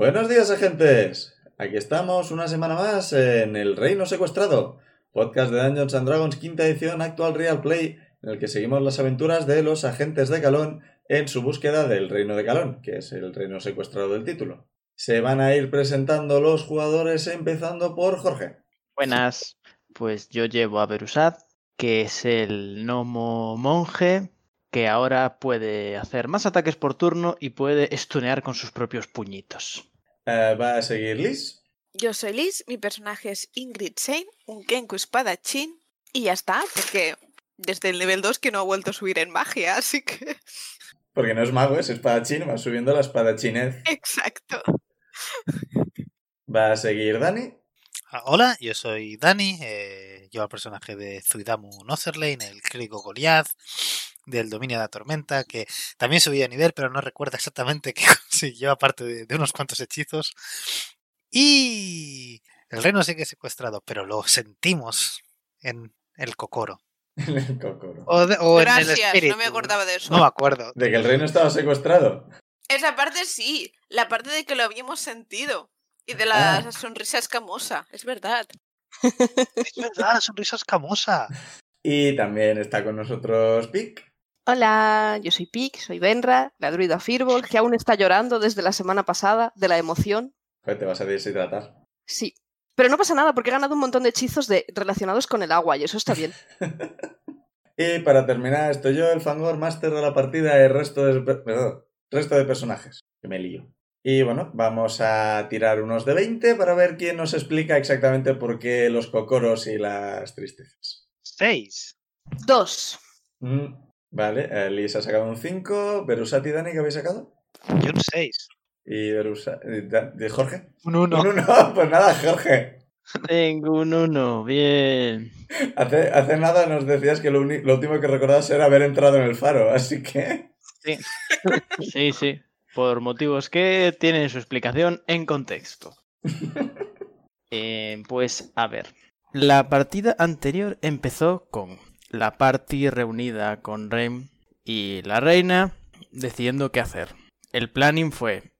Buenos días, agentes. Aquí estamos una semana más en El Reino Secuestrado, podcast de Dungeons and Dragons, quinta edición, actual Real Play, en el que seguimos las aventuras de los agentes de Calón en su búsqueda del Reino de Calón, que es el reino secuestrado del título. Se van a ir presentando los jugadores, empezando por Jorge. Buenas, pues yo llevo a Berusad, que es el gnomo monje que ahora puede hacer más ataques por turno y puede estunear con sus propios puñitos. Eh, va a seguir Liz. Yo soy Liz, mi personaje es Ingrid Shane, un Kenku espadachín, y ya está, porque desde el nivel 2 que no ha vuelto a subir en magia, así que... Porque no es mago, es espadachín, va subiendo la espadachinez. Exacto. Va a seguir Dani. Ah, Hola, yo soy Dani, eh, yo el personaje de Zuidamu Notherlane, el clérigo Goliath del dominio de la tormenta, que también subía a nivel, pero no recuerda exactamente qué consiguió, aparte de, de unos cuantos hechizos. Y el reino sigue secuestrado, pero lo sentimos en el cocoro. El cocoro. O, de- o en el Gracias, espíritu. no me acordaba de eso. No me acuerdo. De que el reino estaba secuestrado. Esa parte sí, la parte de que lo habíamos sentido. Y de Ah. la sonrisa escamosa, es verdad. Es verdad, la sonrisa escamosa. Y también está con nosotros Pic. Hola, yo soy Pic, soy Benra, la druida Firbol, que aún está llorando desde la semana pasada de la emoción. Joder, te vas a deshidratar. Sí. Pero no pasa nada porque he ganado un montón de hechizos de, relacionados con el agua y eso está bien. Y para terminar, estoy yo, el Fangor Master de la partida y el resto de, perdón, resto de personajes. Que me lío. Y bueno, vamos a tirar unos de 20 para ver quién nos explica exactamente por qué los cocoros y las tristezas. Seis. Dos. Mm, vale, eh, Liz ha sacado un 5. Berusat y Dani, ¿qué habéis sacado? Yo un seis. Y Berusa- y Da- ¿de Jorge? Un uno. Un uno. Pues nada, Jorge. Tengo un uno, bien. Hace, hace nada nos decías que lo, uni- lo último que recordabas era haber entrado en el faro, así que... Sí, sí. Por motivos que tienen su explicación en contexto. Eh, pues a ver. La partida anterior empezó con la party reunida con Rem y la reina decidiendo qué hacer. El planning fue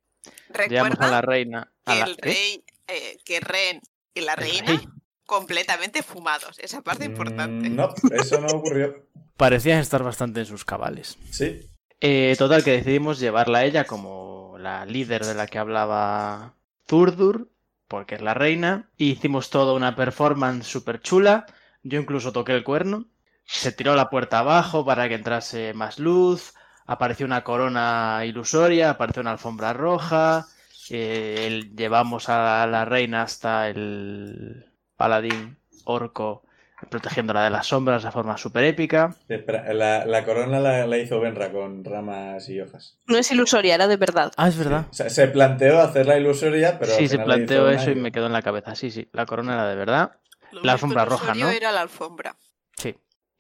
llevamos a la Recuerda reina a que la el ¿eh? rey, eh, que Ren y la reina rey. completamente fumados. Esa parte importante. Mm, No, eso no ocurrió. parecían estar bastante en sus cabales. Sí. Eh, total, que decidimos llevarla a ella como la líder de la que hablaba Zurdur, porque es la reina, y hicimos toda una performance súper chula. Yo incluso toqué el cuerno. Se tiró la puerta abajo para que entrase más luz. Apareció una corona ilusoria, apareció una alfombra roja. eh, el- llevamos a la reina hasta el paladín orco, protegiéndola de las sombras de forma súper épica. La, la corona la, la hizo Benra con ramas y hojas. No es ilusoria, era de verdad. Ah, es verdad. O sea, se planteó hacerla ilusoria, pero... sí, se planteó eso y me quedó en la cabeza. Sí, sí, la corona era de verdad. Lo La alfombra roja, ¿no? era la alfombra.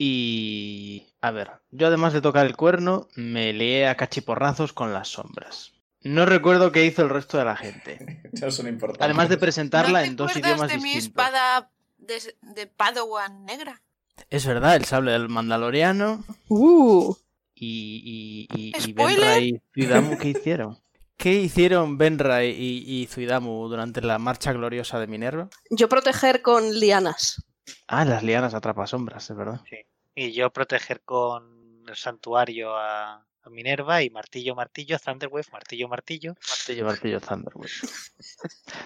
Sí. Y... A ver, yo además de tocar el cuerno, me lié a cachiporrazos con las sombras. No recuerdo qué hizo el resto de la gente. No son importantes. Además de presentarla ¿No te en dos idiomas de mi distintos. espada de, de Padawan negra? Es verdad, el sable del mandaloriano Uh. y, y, y, y. Benra y Zuidamu, ¿qué hicieron? ¿Qué hicieron Benra y, y Zuidamu durante la marcha gloriosa de Minerva? Yo proteger con lianas. Ah, las lianas atrapasombras, es verdad. Y yo proteger con el santuario a, a Minerva y martillo, martillo, Thunderwave, martillo, martillo. Martillo, martillo, Thunderbolt.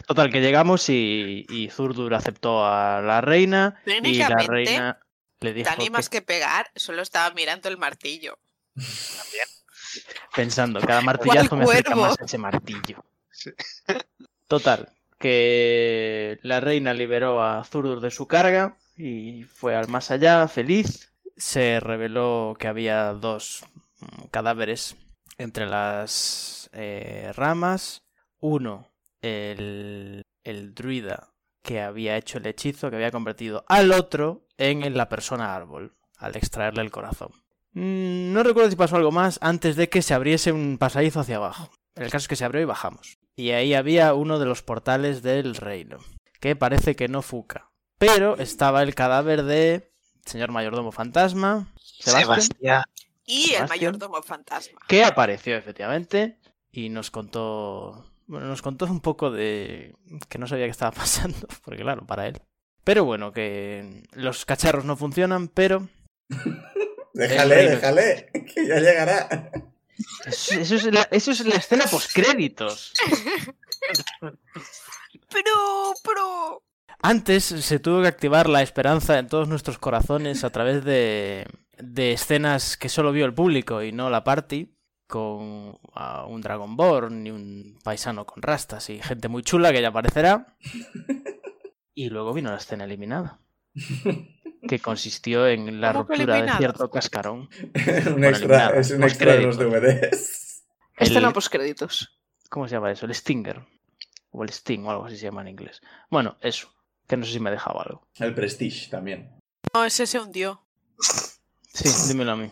Total, que llegamos y, y Zurdur aceptó a la reina y la reina le dijo Dani que- más que pegar, solo estaba mirando el martillo. También. pensando, cada martillazo me acerca más a ese martillo. Total, que la reina liberó a Zurdur de su carga y fue al más allá, feliz. Se reveló que había dos cadáveres entre las eh, ramas. Uno, el, el druida que había hecho el hechizo, que había convertido al otro en la persona árbol, al extraerle el corazón. Mm, No recuerdo si pasó algo más antes de que se abriese un pasadizo hacia abajo. El caso es que se abrió y bajamos. Y ahí había uno de los portales del reino, que parece que no fuca. Pero estaba el cadáver de señor mayordomo fantasma, Sebastián, Sebastián. Y el mayordomo fantasma. que apareció efectivamente y nos contó, bueno, nos contó un poco de que no sabía qué estaba pasando, porque claro, para él. Pero bueno, que los cacharros no funcionan, pero Déjale, reino. déjale, que ya llegará. eso, eso es, la, eso es la escena postcréditos. Pero, pero... Antes se tuvo que activar la esperanza en todos nuestros corazones a través de, de escenas que solo vio el público y no la party, con un Dragonborn y un paisano con rastas y gente muy chula que ya aparecerá. Y luego vino la escena eliminada, que consistió en la ¿Cómo que ruptura de cierto cascarón. un Bueno, extra, es un extra de los. DVDs. Escena El- postcréditos. ¿Cómo se llama eso? El Stinger. O el Sting o algo así se llama en inglés. Bueno, eso. Que no sé si me he dejado algo. El Prestige también. No, ese se hundió. Sí, dímelo a mí.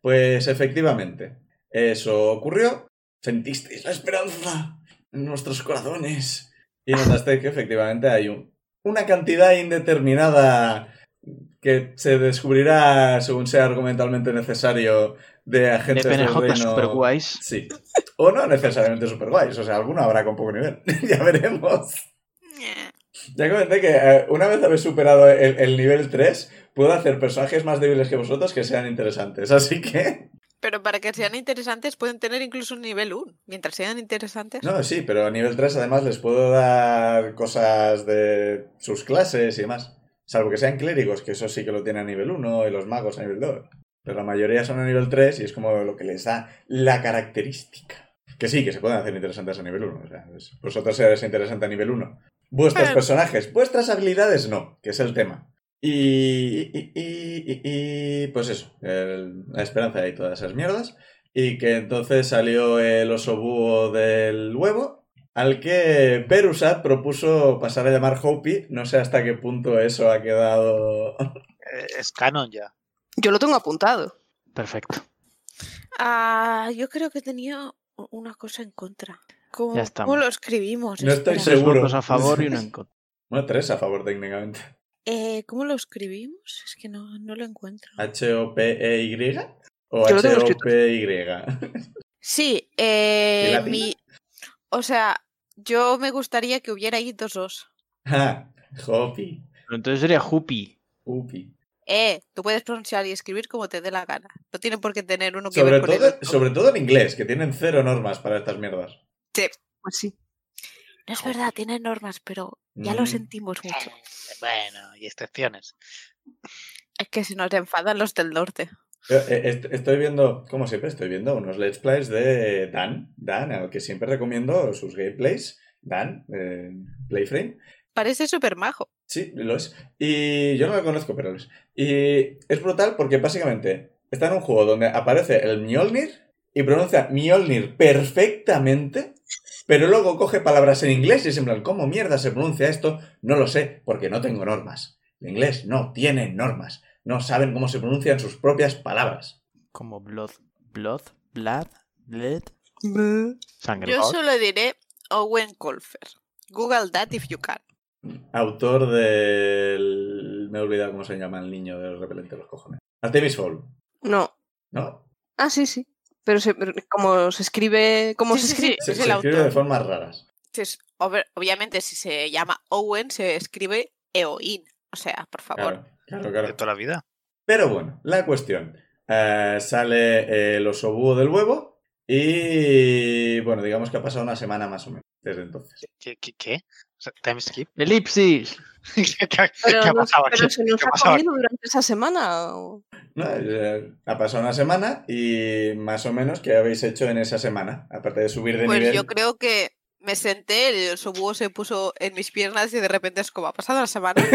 Pues efectivamente, eso ocurrió. Sentisteis la esperanza en nuestros corazones. Y notaste que efectivamente hay un- una cantidad indeterminada que se descubrirá según sea argumentalmente necesario de De agentes del reino. super guays. Sí. O no necesariamente super guays. O sea, alguno habrá con poco nivel. ya veremos. Ya comenté que eh, una vez habéis superado el, el nivel 3, puedo hacer personajes más débiles que vosotros que sean interesantes. Así que... Pero para que sean interesantes pueden tener incluso un nivel 1. Mientras sean interesantes. No, sí, pero a nivel 3 además les puedo dar cosas de sus clases y demás. Salvo que sean clérigos, que eso sí que lo tienen a nivel 1 y los magos a nivel 2. Pero la mayoría son a nivel 3 y es como lo que les da la característica. Que sí, que se pueden hacer interesantes a nivel 1. O sea, vosotros seréis interesante a nivel 1. Vuestros personajes, vuestras habilidades no, que es el tema. Y, y, y- y- y- pues eso, el- la esperanza y todas esas mierdas. Y que entonces salió el oso búho del huevo, al que Perusat propuso pasar a llamar Hopi. No sé hasta qué punto eso ha quedado. Eh, Es canon ya. Yo lo tengo apuntado. Perfecto. Ah, yo creo que tenía una cosa en contra. ¿Cómo, Ya estamos. cómo lo escribimos? No estoy Espera. Tres Seguro. votos a favor y uno en contra. Bueno, tres a favor técnicamente. Eh, ¿Cómo lo escribimos? Es que no, no lo encuentro. ¿H-O-P-E-Y? ¿O. H-O-P-Y? Sí, ¿Y eh, mi... O sea, yo me gustaría que hubiera ahí dos os. Ah, Hopi. Pero entonces sería Hupi. Upi. Eh, tú puedes pronunciar y escribir como te dé la gana. No tiene por qué tener uno que Sobre ver con el todo, otro. sobre todo en inglés, que tienen cero normas para estas mierdas. Pues sí. No es verdad, tiene normas, pero ya lo Mm. sentimos mucho. Bueno, y excepciones. Es que se nos enfadan los del norte. Eh, est- Estoy viendo, como siempre, estoy viendo unos let's plays de Dan, Dan, al que siempre recomiendo sus gameplays. Dan, eh, Playframe. Parece súper majo. Sí, lo es. Y yo no lo conozco, pero lo es. Y es brutal porque básicamente está en un juego donde aparece el Mjolnir y pronuncia Mjolnir perfectamente, pero luego coge palabras en inglés y es en plan, ¿cómo mierda se pronuncia esto? No lo sé, porque no tengo normas. El inglés no tiene normas. No saben cómo se pronuncian sus propias palabras. Como Blood. Blood. Blood. Blood. Sangre. Yo solo diré Owen Colfer. Google that if you can. Autor del... Me he olvidado cómo se llama el niño del repelente de los cojones. Artemis Fowl, No. ¿no? Ah, sí, sí. Pero se, pero como se escribe. ¿Cómo Sí, se sí, escribe? sí. Se, Es se el escribe autor. de formas raras. Entonces, ob- obviamente, si se llama Owen, se escribe Eoin. O sea, por favor. Claro, claro, De toda la vida. Pero bueno, la cuestión. eh, sale el oso búho del huevo y bueno, digamos que ha pasado una semana más o menos desde entonces. ¿Qué? qué, qué? ¿Time skip? Elipsis. ¿Qué, qué- qué Pero, ha no- pasado pero aquí? se nos ¿Qué ha comido durante esa semana. o- No, ha pasado una semana y más o menos ¿qué habéis hecho en esa semana? Aparte de subir de Pues nivel. yo creo que me senté, el sobúo se puso en mis piernas y de repente es como ha pasado la semana.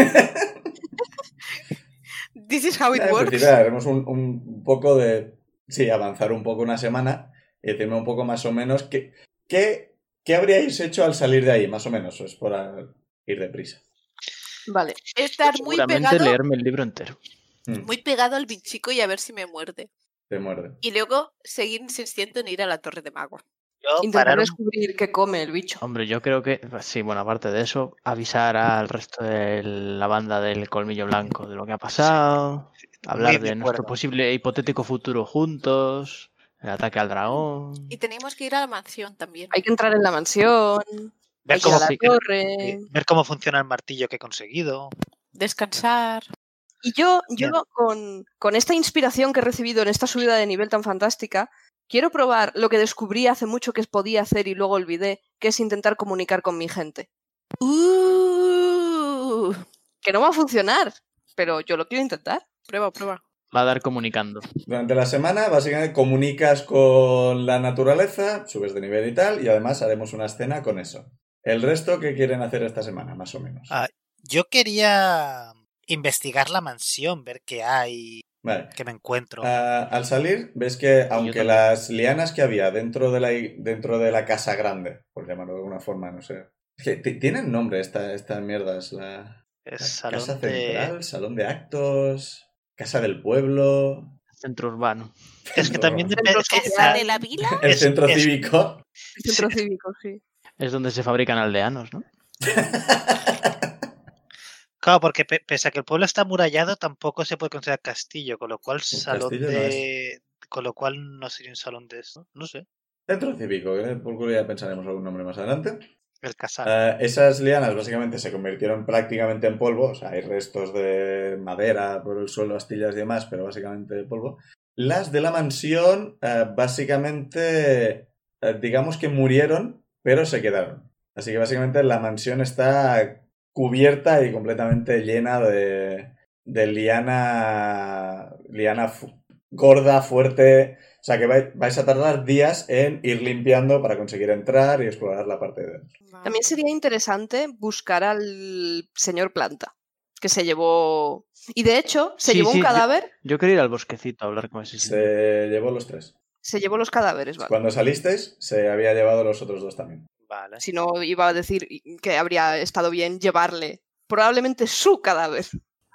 This is how it en works. principio haremos un, un poco de. Sí, avanzar un poco una semana y decirme un poco más o menos qué, qué, qué habríais hecho al salir de ahí, más o menos. Es por ir deprisa. Vale. Estar muy pegado, leerme el libro entero. Mm, muy pegado al bichico y a ver si me muerde. Te muerde. Y luego seguir insistiendo en ir a la torre de mago. Intentar parar descubrir qué come el bicho. Hombre, yo creo que, sí, bueno, aparte de eso, avisar al resto de la banda del Colmillo Blanco de lo que ha pasado, hablar de nuestro acuerdo. posible hipotético futuro juntos, el ataque al dragón. Y tenemos que ir a la mansión también. Hay que entrar en la mansión, ver cómo, la sí, torre. ver cómo funciona el martillo que he conseguido. Descansar. Y yo, yo con, con esta inspiración que he recibido en esta subida de nivel tan fantástica, quiero probar lo que descubrí hace mucho que podía hacer y luego olvidé, que es intentar comunicar con mi gente. Uh, Que no va a funcionar, pero yo lo quiero intentar. prueba, prueba. Va a dar comunicando. Durante la semana, básicamente, comunicas con la naturaleza, subes de nivel y tal, y además haremos una escena con eso. El resto, ¿qué quieren hacer esta semana, más o menos? Ah. Yo quería investigar la mansión, ver qué hay, Vale. qué me encuentro. Ah, al salir, ves que aunque las lianas que había dentro de la, dentro de la casa grande, por llamarlo de alguna forma, no sé. Es que ti- tienen nombre esta, estas mierdas. La, es la salón casa de... central, salón de actos, casa del pueblo, Centro urbano. Es que también depende... es que social. ¿Esa de la vila? el centro es- cívico. El centro cívico, sí. Es donde se fabrican aldeanos, ¿no? Claro, porque pe- pese a que el pueblo está amurallado, tampoco se puede considerar castillo, con lo cual salón castillo no de... Con lo cual no sería un salón de eso. No sé. Centro cívico, que por curiosidad pensaremos algún nombre más adelante. El casal. Ah, esas lianas básicamente se convirtieron prácticamente en polvo, o sea, hay restos de madera por el suelo, astillas y demás, pero básicamente de polvo. Las de la mansión, ah, básicamente, ah, digamos que murieron, pero se quedaron. Así que básicamente la mansión está cubierta y completamente llena de, de liana, liana fu- gorda, fuerte. O sea que vai- vais a tardar días en ir limpiando para conseguir entrar y explorar la parte de dentro. También sería interesante buscar al señor Planta, que se llevó... Y de hecho, se Sí, llevó sí, un yo- cadáver, Yo quiero ir al bosquecito a hablar con ese señor. Se llevó los tres. Se llevó los cadáveres, ¿vale? Cuando salisteis, se había llevado los otros dos también. Vale. Si no, iba a decir que habría estado bien llevarle probablemente su cadáver.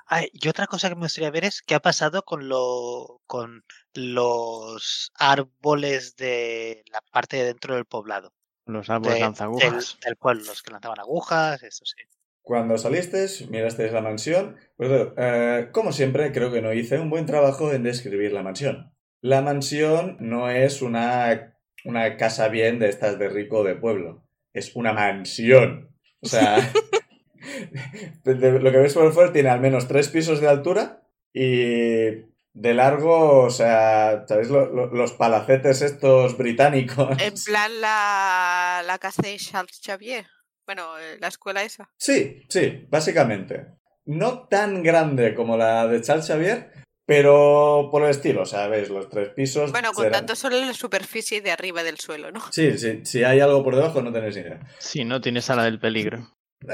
Ay, y otra cosa que me gustaría ver es qué ha pasado con lo con los árboles de la parte de dentro del poblado. Los árboles de- lanzagujas. del, del pueblo, los que lanzaban agujas, eso sí. Cuando salisteis, mirasteis la mansión. Pues, eh, como siempre, creo que no hice un buen trabajo en describir la mansión. La mansión no es una, una casa bien de estas de rico de pueblo. Es una mansión. O sea, de- de- lo que ves por el fuera tiene al menos tres pisos de altura y de largo, o sea, ¿sabéis lo- lo- los palacetes estos británicos? En plan la, la casa de Charles Xavier. Bueno, eh, la escuela esa. Sí, sí, básicamente. No tan grande como la de Charles Xavier, pero por el estilo, ¿sabes? Los tres pisos. Bueno, serán- contando solo la superficie de arriba del suelo, ¿no? Sí, sí, si hay algo por debajo no tenéis ni idea. Si no tienes sala del peligro. ¡Eh!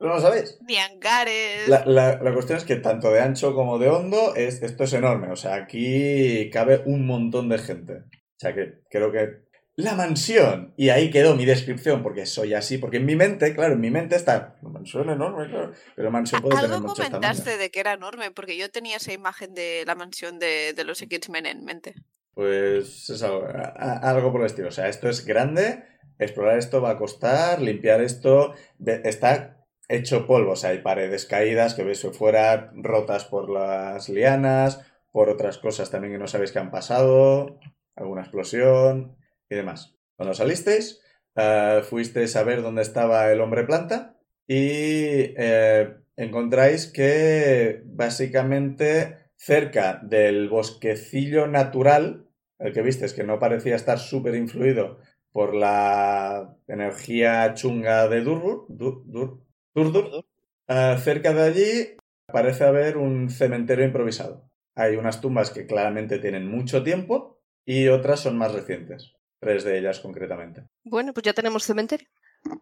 ¿No lo sabéis? Ni hangares. La, la- la cuestión es que tanto de ancho como de hondo, es, esto es enorme. O sea, aquí cabe un montón de gente. O sea, que creo que... La mansión. Y ahí quedó mi descripción, porque soy así. Porque en mi mente, claro, en mi mente está... La mansión enorme, claro. Pero mansión puede Algo comentaste tamaños. de que era enorme, porque yo tenía esa imagen de la mansión de, de los X-Men en mente. Pues es algo, a- a- algo por el estilo. O sea, esto es grande, explorar esto va a costar, limpiar esto está hecho polvo. O sea, hay paredes caídas que veis fuera, rotas por las lianas, por otras cosas también que no sabéis que han pasado, alguna explosión y demás. Cuando salisteis, eh, fuisteis a ver dónde estaba el hombre planta y eh, encontráis que básicamente cerca del bosquecillo natural, el que viste es que no parecía estar súper influido por la energía chunga de Durdur, Dur- Dur- Durdur, eh, cerca de allí parece haber un cementerio improvisado. Hay unas tumbas que claramente tienen mucho tiempo y otras son más recientes. Tres de ellas concretamente. Bueno, pues ya tenemos cementerio.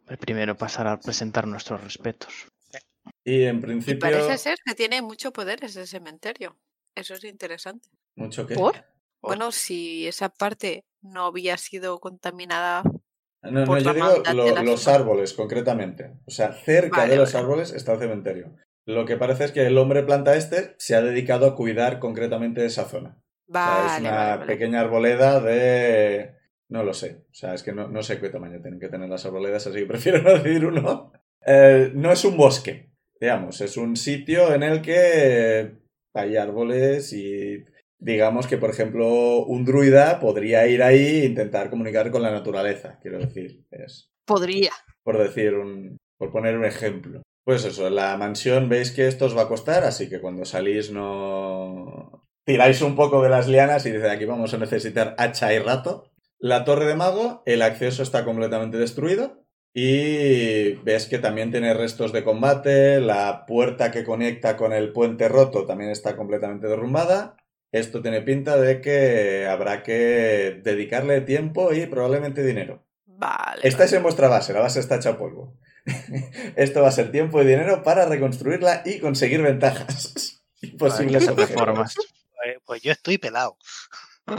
El primero pasar a presentar nuestros respetos. Y en Y principio... parece ser que tiene mucho poder ese cementerio. Eso es interesante. ¿Mucho qué? ¿Por? Bueno, si esa parte no había sido contaminada, No, no, yo digo lo- los árboles, concretamente. O sea, cerca Vale, de los vale. árboles está el cementerio. Lo que parece es que el hombre planta este se ha dedicado a cuidar concretamente esa zona. O sea, es vale, una vale, vale. pequeña arboleda de... No lo sé. O sea, es que no, no sé qué tamaño tienen que tener las arboledas, así que prefiero no decir uno. Eh, no es un bosque, digamos. Es un sitio en el que hay árboles y digamos que, por ejemplo, un druida podría ir ahí e intentar comunicar con la naturaleza, quiero decir. Es Podría. por decir un, por poner un ejemplo. Pues eso, la mansión veis que esto os va a costar, así que cuando salís no tiráis un poco de las lianas y dice aquí vamos a necesitar hacha y rato. La torre de mago, el acceso está completamente destruido y ves que también tiene restos de combate, la puerta que conecta con el puente roto también está completamente derrumbada. Esto tiene pinta de que habrá que dedicarle tiempo y probablemente dinero. Vale. Estáis vale. en vuestra base, la base está hecha a polvo. Esto va a ser tiempo y dinero para reconstruirla y conseguir ventajas. Y posibles reformas. Pues yo estoy pelado.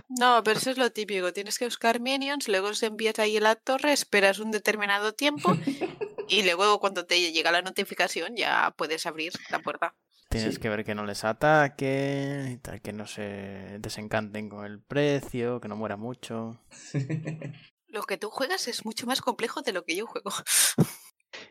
No, pero eso es lo típico. Tienes que buscar minions, luego se envías ahí a la torre, esperas un determinado tiempo y luego cuando te llega la notificación ya puedes abrir la puerta. Tienes Sí. que ver que no les ataque, que no se desencanten con el precio, que no muera mucho. Lo que tú juegas es mucho más complejo de lo que yo juego.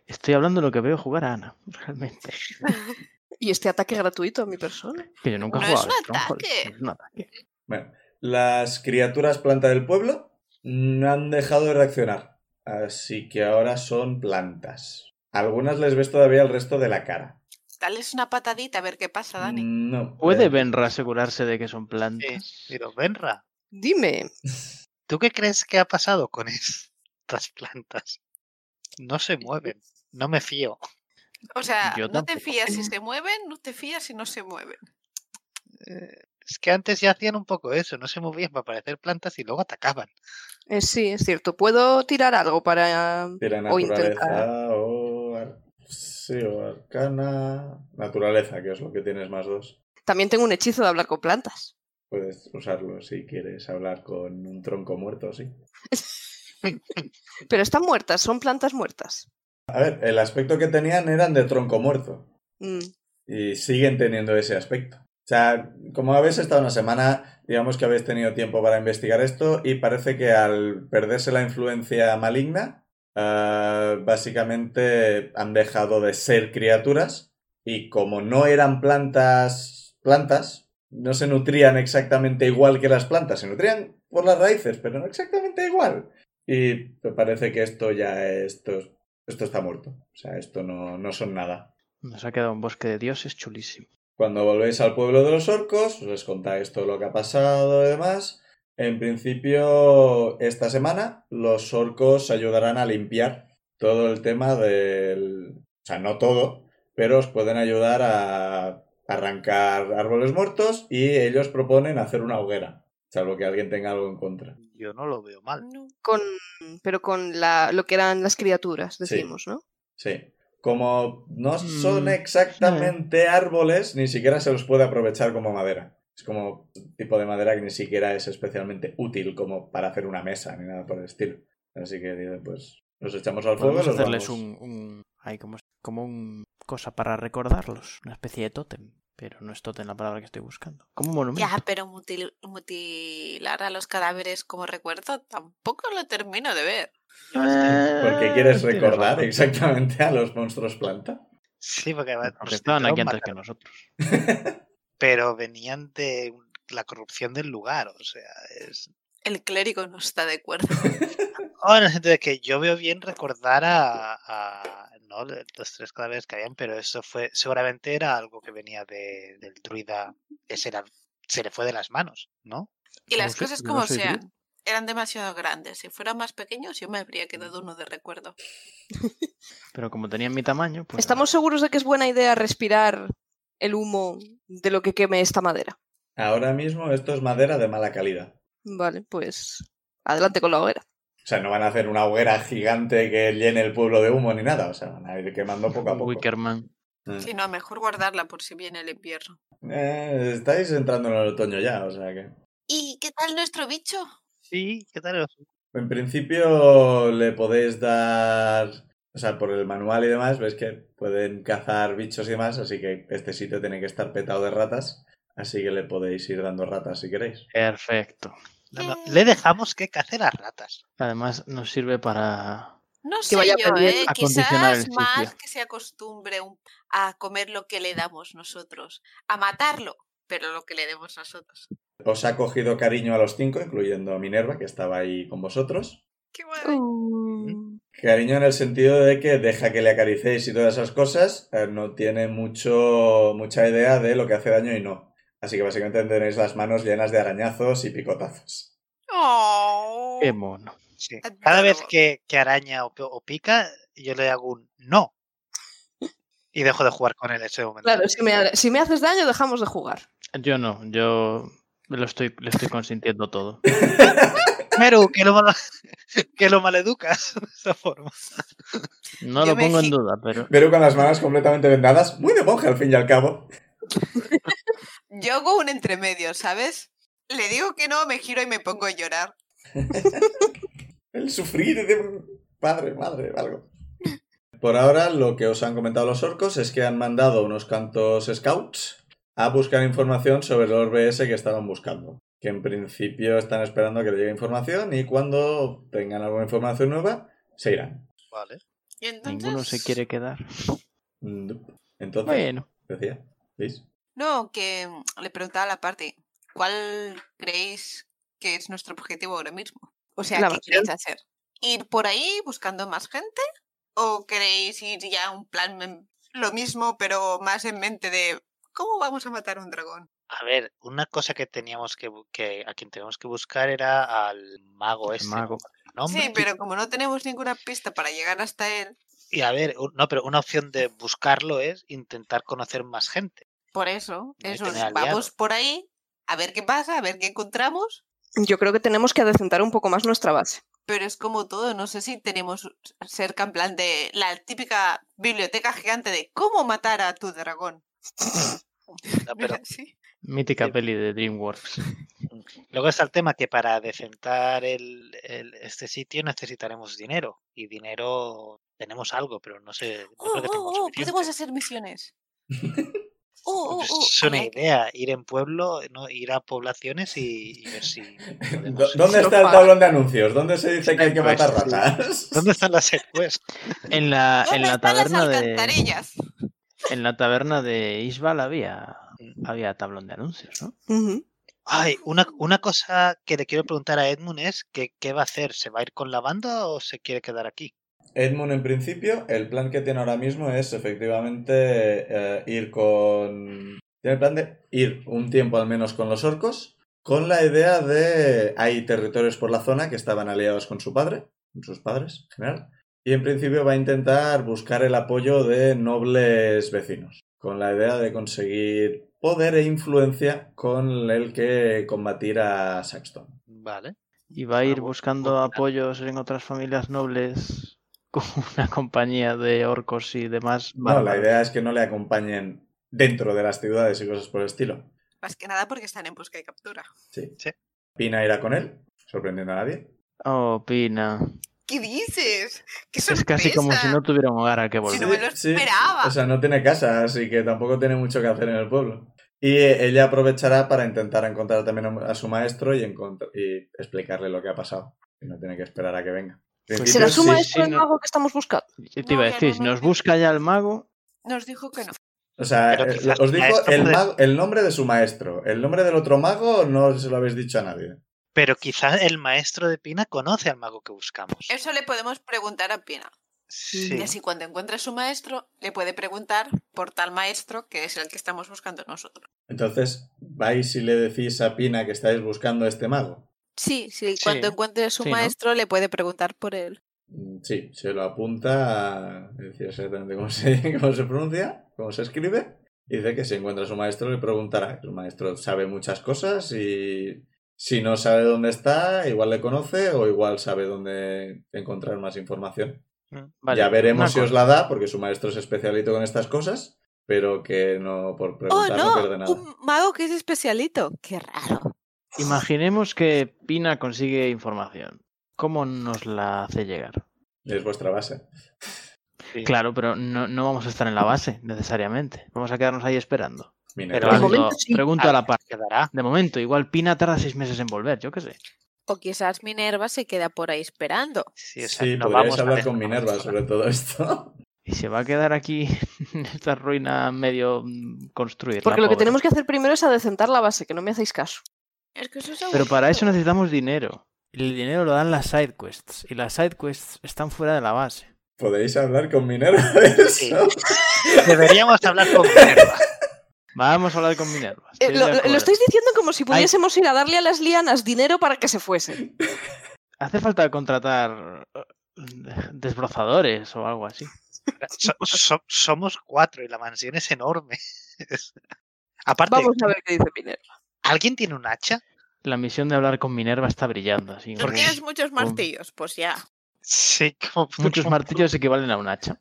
Estoy hablando de lo que veo jugar a Ana, realmente. ¿Y este ataque gratuito a mi persona? Que yo nunca he No es jugado a un ataque. no es un ataque. Bueno, las criaturas planta del pueblo no han dejado de reaccionar. Así que ahora son plantas. Algunas les ves todavía el resto de la cara. Dales una patadita a ver qué pasa, Dani. No. ¿Puede eh, Benra asegurarse de que son Sí, plantas? pero Benra, Dime. ¿tú qué crees que ha pasado con estas plantas? No se mueven. No me fío. O sea, no te fías si se mueven, no te fías si no se mueven. Eh, Es que antes ya hacían un poco eso, no se movían para parecer plantas y luego atacaban. Eh, sí, es cierto. ¿Puedo tirar algo para... Tira o intentar? naturaleza o... ar- Sí, o arcana... Naturaleza, que es lo que tienes más dos. También tengo un hechizo de hablar con plantas. Puedes usarlo si quieres hablar con un tronco muerto, sí. Pero están muertas, son plantas muertas. A ver, el aspecto que tenían eran de tronco muerto. Mm, Y siguen teniendo ese aspecto. O sea, como habéis estado una semana, digamos que habéis tenido tiempo para investigar esto y parece que al perderse la influencia maligna, ah, básicamente han dejado de ser criaturas y como no eran plantas, plantas, no se nutrían exactamente igual que las plantas, se nutrían por las raíces, pero no exactamente igual. Y me parece que esto ya es- esto, esto está muerto. O sea, esto no, no son nada. Nos ha quedado un bosque de dioses chulísimo. Cuando volvéis al pueblo de los orcos, os contáis todo lo que ha pasado y demás. En principio, esta semana, los orcos ayudarán a limpiar todo el tema del... O sea, no todo, pero os pueden ayudar a arrancar árboles muertos y ellos proponen hacer una hoguera, salvo que alguien tenga algo en contra. Yo no lo veo mal. No. con... Pero con la... lo que eran las criaturas, decimos, ¿no? Sí. Como no son Mm, exactamente árboles, ni siquiera se los puede aprovechar como madera. Es como un tipo de madera que ni siquiera es especialmente útil como para hacer una mesa ni nada por el estilo. Así que dice, pues nos echamos al fuego y Podemos los hacerles vamos. un, un- hay como, como un cosa para recordarlos, una especie de tótem, pero no es tótem la palabra que estoy buscando. Como monumento. Ya, pero mutil- mutilar a los cadáveres como recuerdo tampoco lo termino de ver. Eh, Porque quieres recordar exactamente a los monstruos planta. Sí, porque estaban aquí antes que nosotros. Pero venían de la corrupción del lugar, o sea, es... El clérigo no está de acuerdo. Oh, en el sentido de que yo veo bien recordar a, a- no los tres cadáveres que habían, pero eso fue seguramente era algo que venía de, del druida, ese era, se le fue de las manos, ¿no? Y No las sé, cosas no como soy sean, druida. Eran demasiado grandes. Si fueran más pequeños, yo me habría quedado uno de recuerdo. Pero como tenían mi tamaño, pues. ¿Estamos seguros de que es buena idea respirar el humo de lo que queme esta madera? Ahora mismo esto es madera de mala calidad. Vale, pues adelante con la hoguera. O sea, no van a hacer una hoguera gigante que llene el pueblo de humo ni nada. O sea, van a ir quemando poco a poco. Wickerman. Eh, Sí, no, mejor guardarla por si viene el invierno. eh, estáis entrando en el otoño ya, o sea que... ¿Y qué tal nuestro bicho? Sí, ¿qué tal? En principio le podéis dar... O sea, por el manual y demás, ves que pueden cazar bichos y demás, así que este sitio tiene que estar petado de ratas, así que le podéis ir dando ratas si queréis. Perfecto. Le dejamos que cace las ratas. Además, nos sirve para. No sé vaya yo, ¿eh? Quizás más que se acostumbre a comer lo que le damos nosotros. A matarlo, pero lo que le demos nosotros. Os ha cogido cariño a los cinco, incluyendo a Minerva, que estaba ahí con vosotros. Qué guay. Mm, Cariño en el sentido de que deja que le acaricéis y todas esas cosas, eh, no tiene mucho, mucha idea de lo que hace daño y no. Así que básicamente tenéis las manos llenas de arañazos y picotazos. Oh. Qué mono. Sí. Cada vez que, que araña o, o pica, yo le hago un no. Y dejo de jugar con él en ese momento. Claro, si me, si me haces daño, dejamos de jugar. Yo no, yo lo estoy, le estoy consintiendo todo. Pero que lo, mal, que lo maleducas de esa forma. No Yo lo pongo en duda, pero. Pero con las manos completamente vendadas, muy de monje al fin y al cabo. Yo hago un entremedio, ¿sabes? Le digo que no, me giro y me pongo a llorar. El sufrir de un padre, madre, algo. Por ahora, lo que os han comentado los orcos es que han mandado unos cantos scouts a buscar información sobre el orbe ese que estaban buscando. Que en principio están esperando a que le llegue información y cuando tengan alguna información nueva, se irán. Vale. Y entonces... Ninguno se quiere quedar. Nope. Entonces, Bueno, decía, ¿veis? No, que mm, le preguntaba a la parte, ¿cuál creéis que es nuestro objetivo ahora mismo? O sea, La ¿qué queréis hacer? ¿Ir por ahí buscando más gente? ¿O queréis ir ya a un plan en- lo mismo, pero más en mente de cómo vamos a matar a un dragón? A ver, una cosa que teníamos que, a quien teníamos que buscar era al mago el este. mago. nombre. Sí, pero como no tenemos ninguna pista para llegar hasta él, Y a ver, no, pero una opción de buscarlo es intentar conocer más gente. por eso, eso, vamos por ahí, a ver qué pasa, a ver qué encontramos. Yo creo que tenemos que adecentar un poco más nuestra base. Pero es como todo, no sé si tenemos cerca en plan de la típica biblioteca gigante de cómo matar a tu dragón. No, pero Sí. Mítica Sí. peli de DreamWorks. luego está el tema que para decentar el, el- este sitio necesitaremos dinero. Y dinero tenemos algo, pero no sé. No Oh, oh, oh, podemos hacer misiones. Oh, oh, Pues oh, es una idea, ir en pueblo, ¿no? ir a poblaciones y, y ver si ¿Dó- podemos- ¿Dónde está el tablón de anuncios? ¿Dónde se dice que hay que Pues, matar ratas? ¿Dónde están las secuelas? En la, en ¿Dónde la están las taberna de. En la taberna de Isbal había, había tablón de anuncios, ¿no? Ay, una, una cosa que le quiero preguntar a Edmund es que, ¿qué va a hacer? ¿Se va a ir con la banda o se quiere quedar aquí? Edmund, en principio, el plan que tiene ahora mismo es efectivamente eh, ir con. Tiene el plan de ir un tiempo al menos con los orcos, con la idea de. Hay territorios por la zona que estaban aliados con su padre, con sus padres en general, y en principio va a intentar buscar el apoyo de nobles vecinos, con la idea de conseguir poder e influencia con el que combatir a Saxton. Vale. Y va a ir bu- buscando apoyos en otras familias nobles con una compañía de orcos y demás. No, la idea es que no le acompañen dentro de las ciudades y cosas por el estilo. Más que nada porque están en busca y captura. Sí. Sí. Pina irá con él, sorprendiendo a nadie. Oh, Pina. ¿Qué dices? ¡Qué Es casi como si no tuviera un hogar al que Si volver. no me lo esperaba. O sea, no tiene casa, así que tampoco tiene mucho que hacer en el pueblo. Y eh, ella aprovechará para intentar encontrar también a su maestro y, explicarle lo que ha pasado. Y no tiene que esperar a que venga. En Pues ¿Será su maestro sí, el no- mago que estamos buscando? Yo te iba a decir, no, si no, nos no. busca ya el mago, Nos dijo que no. O sea, eh, os el, mago- el nombre de su maestro. El nombre del otro mago no se lo habéis dicho a nadie. Pero quizás el maestro de Pina conoce al mago que buscamos. Eso le podemos preguntar a Pina. Sí. Y así cuando encuentre a su maestro, le puede preguntar por tal maestro que es el que estamos buscando nosotros. Entonces, vais y le decís a Pina que estáis buscando a este mago. Sí, sí, Sí. cuando encuentre a su Sí, ¿no? maestro, le puede preguntar por él. Mm, Sí, se lo apunta, a decir exactamente cómo se, cómo se pronuncia, cómo se escribe. Y dice que si encuentra a su maestro le preguntará. Su maestro sabe muchas cosas y si no sabe dónde está, igual le conoce o igual sabe dónde encontrar más información. vale, ya veremos si os la da, porque su maestro es especialito con estas cosas. pero que no por ¡Oh, preguntar no, pierde no! nada. Un mago que es especialito. ¡Qué raro! Imaginemos que Pina consigue información. ¿Cómo nos la hace llegar? Es vuestra base. Sí. Claro, pero no, no vamos a estar en la base, necesariamente. Vamos a quedarnos ahí esperando. Minerva. Pero De Pregunto, momento sí. pregunto a la par. quedará. De momento, igual Pina tarda seis meses en volver, yo qué sé. O quizás Minerva se queda por ahí esperando. Sí, o sea, Sí, no podríais vamos a hablar con Minerva sobre todo esto. Y se va a quedar aquí en esta ruina medio mm, construir. la Porque lo que tenemos que hacer primero es adecentar la base, que no me hacéis caso. Es que eso es Pero para eso necesitamos dinero. Y el dinero lo dan las side quests. Y las side quests están fuera de la base. Podéis hablar con Minerva de Sí. eso. Deberíamos hablar con Minerva. Vamos a hablar con Minerva. Eh, lo, lo- estáis diciendo como si pudiésemos ir a darle a las lianas dinero para que se fuesen. Hace falta contratar eh, desbrozadores o algo así. So- so- somos cuatro y la mansión es enorme. Aparte, Vamos a ver qué dice Minerva. ¿alguien tiene un hacha? La misión de hablar con Minerva está brillando. Así, ¿No un- tienes muchos martillos? Pues ya. Sí, como Muchos martillos equivalen a un hacha.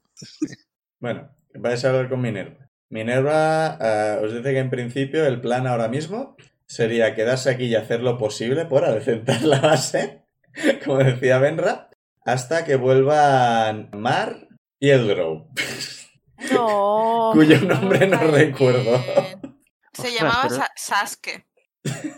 Bueno, vais a hablar con Minerva. Minerva eh, os dice que en principio el plan ahora mismo sería quedarse aquí y hacer lo posible por adecentar la base, como decía Benra, hasta que vuelvan Mar y Elgrow. No. Cuyo nombre no recuerdo. Se Ostras, llamaba pero- Sasuke.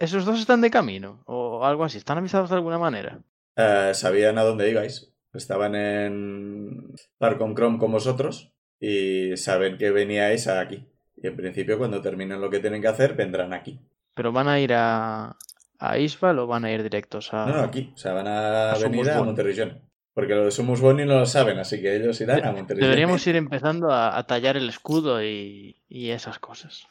¿Esos dos están de camino? O algo así. ¿Están avisados de alguna manera? Eh, sabían a dónde ibais. Estaban en Parcom Chrome con vosotros y saben que veníais aquí. Y en principio cuando terminen lo que tienen que hacer vendrán aquí. ¿Pero van a ir a, a Isval o van a ir directos a...? No, no, aquí. O sea, van a A venir a. Monterrillón. Porque lo de Sumus Boni no lo saben, así que ellos irán a Monterrillón. Deberíamos ir empezando a, a tallar el escudo y, y esas cosas.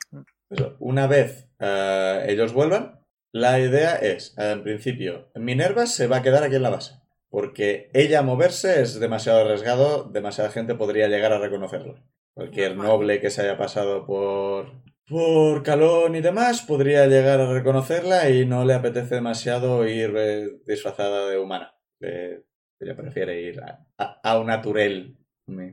Eso, Una vez eh, ellos vuelvan, la idea es, eh, en principio, Minerva se va a quedar aquí en la base. Porque ella moverse es demasiado arriesgado, demasiada gente podría llegar a reconocerla. Cualquier noble que se haya pasado por, por Calón y demás podría llegar a reconocerla y no le apetece demasiado ir eh, disfrazada de humana. Eh, ella prefiere ir a, a, a un naturel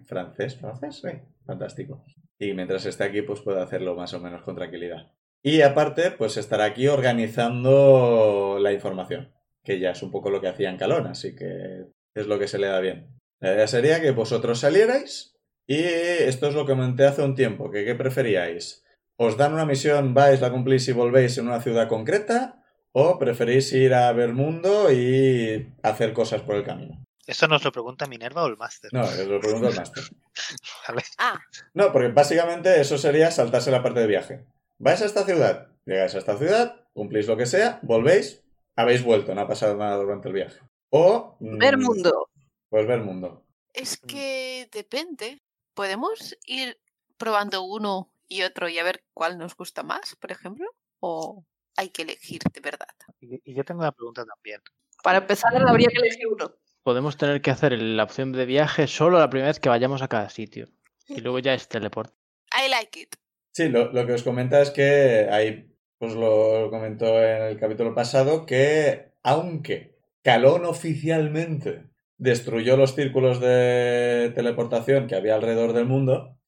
francés, francés, sí, fantástico. Y mientras esté aquí, pues puede hacerlo más o menos con tranquilidad. Y aparte, pues estará aquí organizando la información, que ya es un poco lo que hacía en Calón, así que es lo que se le da bien. La idea sería que vosotros salierais y esto es lo que comenté hace un tiempo, que qué preferíais. ¿Os dan una misión, vais, la cumplís y volvéis en una ciudad concreta? ¿O preferís ir a ver mundo y hacer cosas por el camino? ¿Esto nos lo pregunta Minerva o el máster? No, os lo pregunto al máster. Vale. Ah, No, porque básicamente eso sería saltarse la parte de viaje. Vais a esta ciudad, llegáis a esta ciudad, cumplís lo que sea, volvéis, habéis vuelto, no ha pasado nada durante el viaje. O... mm, Ver mundo. Pues ver mundo. es que depende. ¿Podemos ir probando uno y otro y a ver cuál nos gusta más, por ejemplo? ¿O hay que elegir de verdad? Y, y yo tengo una pregunta también. Para empezar, habría que elegir uno. Podemos tener que hacer la opción de viaje solo la primera vez que vayamos a cada sitio. Y luego ya es teleport. I like it. Sí, lo, lo que os comenta es que ahí, pues lo comentó en el capítulo pasado, que aunque Calón oficialmente destruyó los círculos de teleportación que había alrededor del mundo,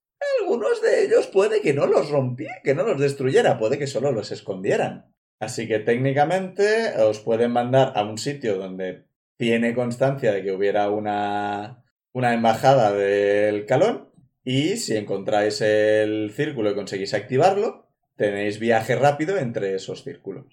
algunos de ellos puede que no los rompiera, que no los destruyera, puede que solo los escondieran. Así que técnicamente os pueden mandar a un sitio donde tiene constancia de que hubiera una, una embajada del Calón y si encontráis el círculo y conseguís activarlo, tenéis viaje rápido entre esos círculos.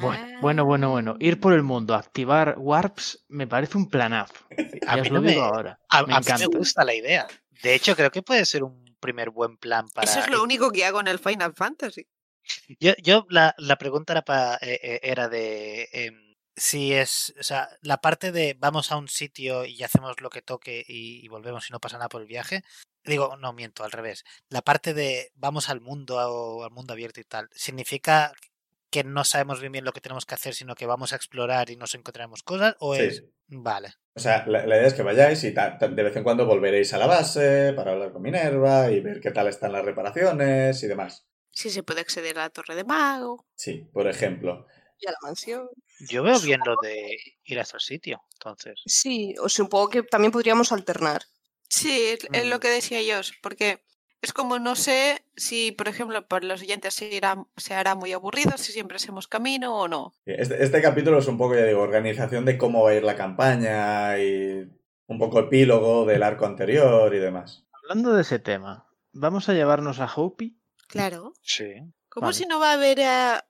Bueno, bueno, bueno, bueno. Ir por el mundo, activar warps, me parece un planazo. A Ya mí os lo no digo me- ahora. A, me a mí me gusta la idea. De hecho, creo que puede ser un primer buen plan para. Eso es lo único que hago en el Final Fantasy. Yo, yo la, la pregunta era, pa- eh, eh, era de em, si es, o sea, la parte de vamos a un sitio y hacemos lo que toque y, y volvemos y no pasa nada por el viaje. Digo, no miento, al revés. La parte de vamos al mundo o al mundo abierto y tal, ¿significa que no sabemos bien bien lo que tenemos que hacer, sino que vamos a explorar y nos encontraremos cosas? ¿O Sí. es, vale, O sea, la, la idea es que vayáis y ta- ta- de vez en cuando volveréis a la base para hablar con Minerva y ver qué tal están las reparaciones y demás. Si se puede acceder a la Torre de Mago. Sí, por ejemplo. Y a la mansión. yo veo bien lo de ir a otro sitio, entonces. Sí, o supongo que también podríamos alternar. Sí, es, es Mm. lo que decía yo, porque es como no sé si, por ejemplo, para los oyentes se, irá, se hará muy aburrido, si siempre hacemos camino o no. Este, este capítulo es un poco, ya digo, organización de cómo va a ir la campaña y un poco epílogo del arco anterior y demás. Hablando de ese tema, ¿vamos a llevarnos a Hopi? Claro. Sí. ¿Cómo Vale. si no va a haber, eh,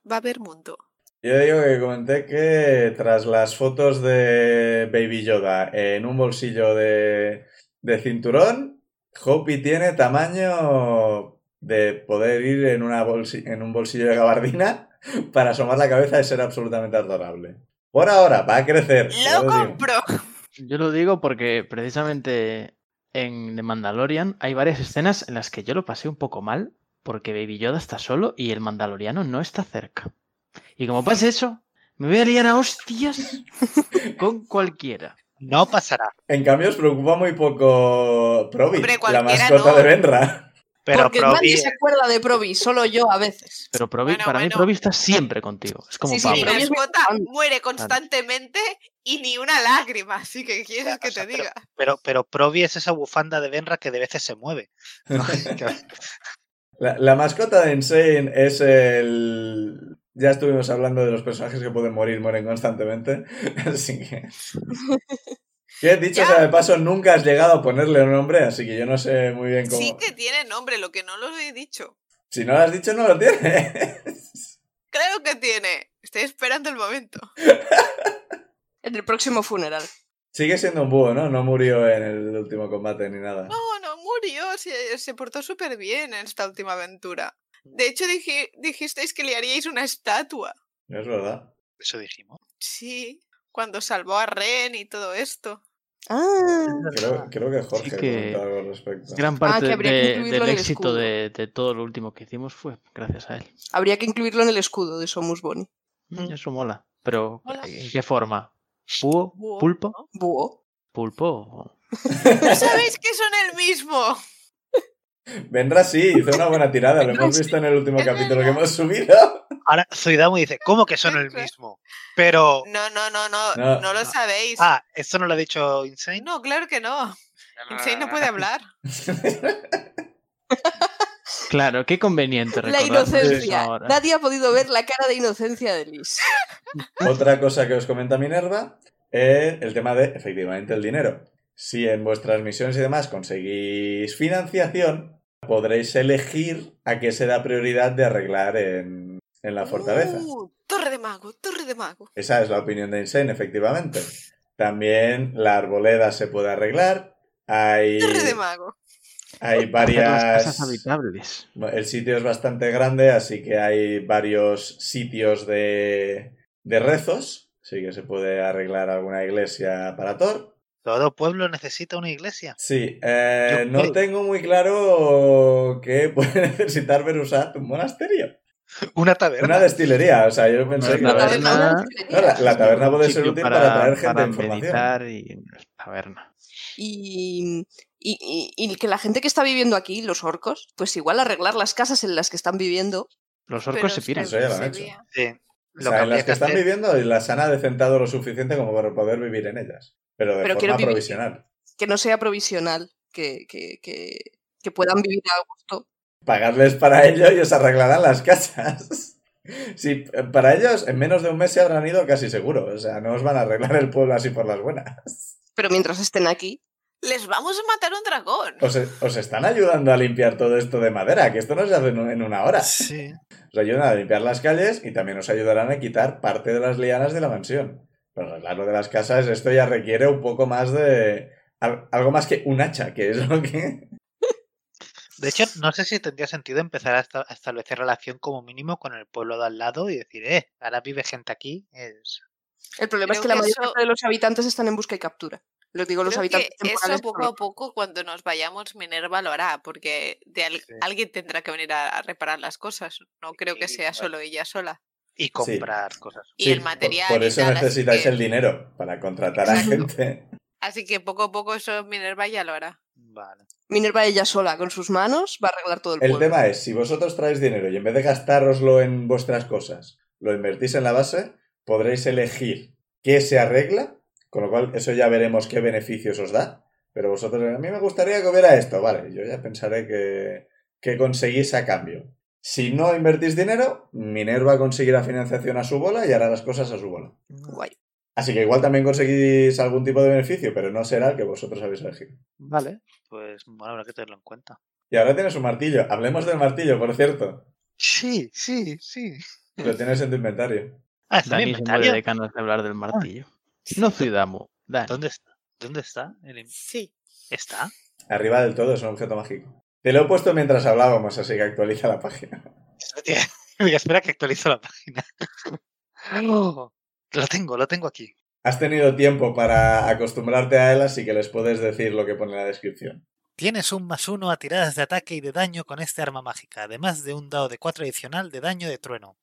va a haber mundo? Yo digo que comenté que tras las fotos de Baby Yoda en un bolsillo de, de cinturón, Hopi tiene tamaño de poder ir en, una bolsi- en un bolsillo de gabardina para asomar la cabeza y ser absolutamente adorable. Por ahora, va a crecer. ¡Lo compro! Yo lo digo porque precisamente en The Mandalorian hay varias escenas en las que yo lo pasé un poco mal porque Baby Yoda está solo y el mandaloriano no está cerca. Y como pase eso, me voy a liar a hostias con cualquiera. No pasará. En cambio, os preocupa muy poco Provi, Hombre, la mascota no. de Benra. Pero Porque Provi- nadie se acuerda de Provi, solo yo a veces. Pero Provi- Bueno, para mí. Provi está siempre contigo. Es como Sí, sí, Mi mascota muere constantemente y ni una lágrima, así que quieres que O sea, te diga. Pero, pero Provi es esa bufanda de Benra que de veces se mueve. ¿no? Que- La, la mascota de Insane es el... Ya estuvimos hablando de los personajes que pueden morir, mueren constantemente. Así que... Que dicho Ya. sea de paso, nunca has llegado a ponerle un nombre, así que yo no sé muy bien cómo... Sí que tiene nombre, lo que no lo he dicho. Si no lo has dicho, no lo tienes. Claro que tiene. Estoy esperando el momento. En el próximo funeral. Sigue siendo un búho, ¿no? No murió en el último combate ni nada. No, no murió. Se, se portó súper bien en esta última aventura. De hecho, dije- dijisteis que le haríais una estatua. Es verdad. Eso dijimos. Sí, cuando salvó a Ren y todo esto. Ah, Creo, creo que Jorge Sí que- comentó algo al respecto. Gran Ah, parte que de- del éxito de, de todo lo último que hicimos fue gracias a él. habría que incluirlo en el escudo de Somus Boni. Mm, Eso mola. Pero, Mola. ¿en qué forma? ¿Búho? Búho, ¿Pulpo? Búho. ¿Pulpo? ¿No sabéis que son el mismo? Vendrá sí, hizo una buena tirada, lo hemos visto en el último capítulo que hemos subido. Ahora Zuidamu dice, ¿cómo que son el mismo? Pero. No, no, no, no, No. no, lo sabéis. Ah, ¿esto no lo ha dicho Insane? No, claro que no. Insane no puede hablar. Claro, qué conveniente La inocencia. ahora. Nadie ha podido ver la cara de inocencia de Liz. Otra cosa que os comenta Minerva es el tema de, efectivamente, el dinero. Si en vuestras misiones y demás conseguís financiación, podréis elegir a qué se da prioridad de arreglar en, en la fortaleza. Uh, torre de mago, torre de mago. Esa es la opinión de Insane, efectivamente. También la arboleda se puede arreglar. Hay, Torre de mago. hay Hacer las casas varias... habitables. El sitio es bastante grande, así que hay varios sitios de, de rezos. Así que se puede arreglar alguna iglesia para Thor. Todo pueblo necesita una iglesia. Sí, eh, Yo no creo- tengo muy claro que puede necesitar Berusat un monasterio. Una taberna. Una destilería, o sea, yo pensé que... Una la- taberna. No, la, la taberna puede ser útil para, traer gente para de información. y taberna. Y, y, y- y que la gente que está viviendo aquí, los orcos, pues igual arreglar las casas en las que están viviendo. Los orcos se piran. Eso ya lo han se hecho. O sea, en las que están hacer- viviendo y las han adecentado lo suficiente como para poder vivir en ellas. Pero de Pero forma provisional. Que no sea provisional, que, que, que, que puedan vivir a gusto. Pagarles para ello y os arreglarán las casas. Sí, para ellos en menos de un mes se habrán ido casi seguro. O sea, no os van a arreglar el pueblo así por las buenas. Pero mientras estén aquí, Les vamos a matar un dragón. Os, os están ayudando a limpiar todo esto de madera, que esto no se hace en una hora. Sí. Os ayudan a limpiar las calles y también os ayudarán a quitar parte de las lianas de la mansión. Pero arreglar lo de las casas, esto ya requiere un poco más de... al- Algo más que un hacha, que es lo que... De hecho, no sé si tendría sentido empezar a, esta- a establecer relación como mínimo con el pueblo de al lado y decir, eh, ahora vive gente aquí. Es... el problema es que la que mayor eso- parte de los habitantes están en busca y captura. Lo digo los Creo habitantes que eso poco a poco, cuando nos vayamos, Minerva lo hará, porque de al- Sí. alguien tendrá que venir a, a reparar las cosas. No creo que sea bueno. solo ella sola. Y comprar cosas. Y Sí, el por- material. Por, eso tal, necesitáis que- el dinero, para contratar a gente. Así que poco a poco eso Minerva ya lo hará. Vale. Minerva ella sola, con sus manos, va a arreglar todo el, El pueblo. tema es, si vosotros traéis dinero y en vez de gastároslo en vuestras cosas, lo invertís en la base, podréis elegir qué se arregla, con lo cual eso ya veremos qué beneficios os da. Pero vosotros, a mí me gustaría que hubiera esto, vale, yo ya pensaré que, que conseguís a cambio. Si no invertís dinero, Minerva conseguirá financiación a su bola y hará las cosas a su bola. Guay. Así que igual también conseguís algún tipo de beneficio, pero no será el que vosotros habéis elegido. Vale, pues bueno, habrá que tenerlo en cuenta. Y ahora tienes un martillo. Hablemos del martillo, por cierto. Sí, sí, sí. Lo tienes en tu inventario. Ah, está en inventario. de hablar del martillo. No Zuidamu. Dani. ¿Dónde está? ¿Dónde está? El Sí. ¿Está? Arriba del todo es un objeto mágico. Te lo he puesto mientras hablábamos, así que actualiza la página. Oiga, espera que actualizo la página. Oh, lo tengo, lo tengo aquí. Has tenido tiempo para acostumbrarte a él, así que les puedes decir lo que pone en la descripción. Tienes un más uno a tiradas de ataque y de daño con este arma mágica, además de un dado de 4 adicional de daño de trueno.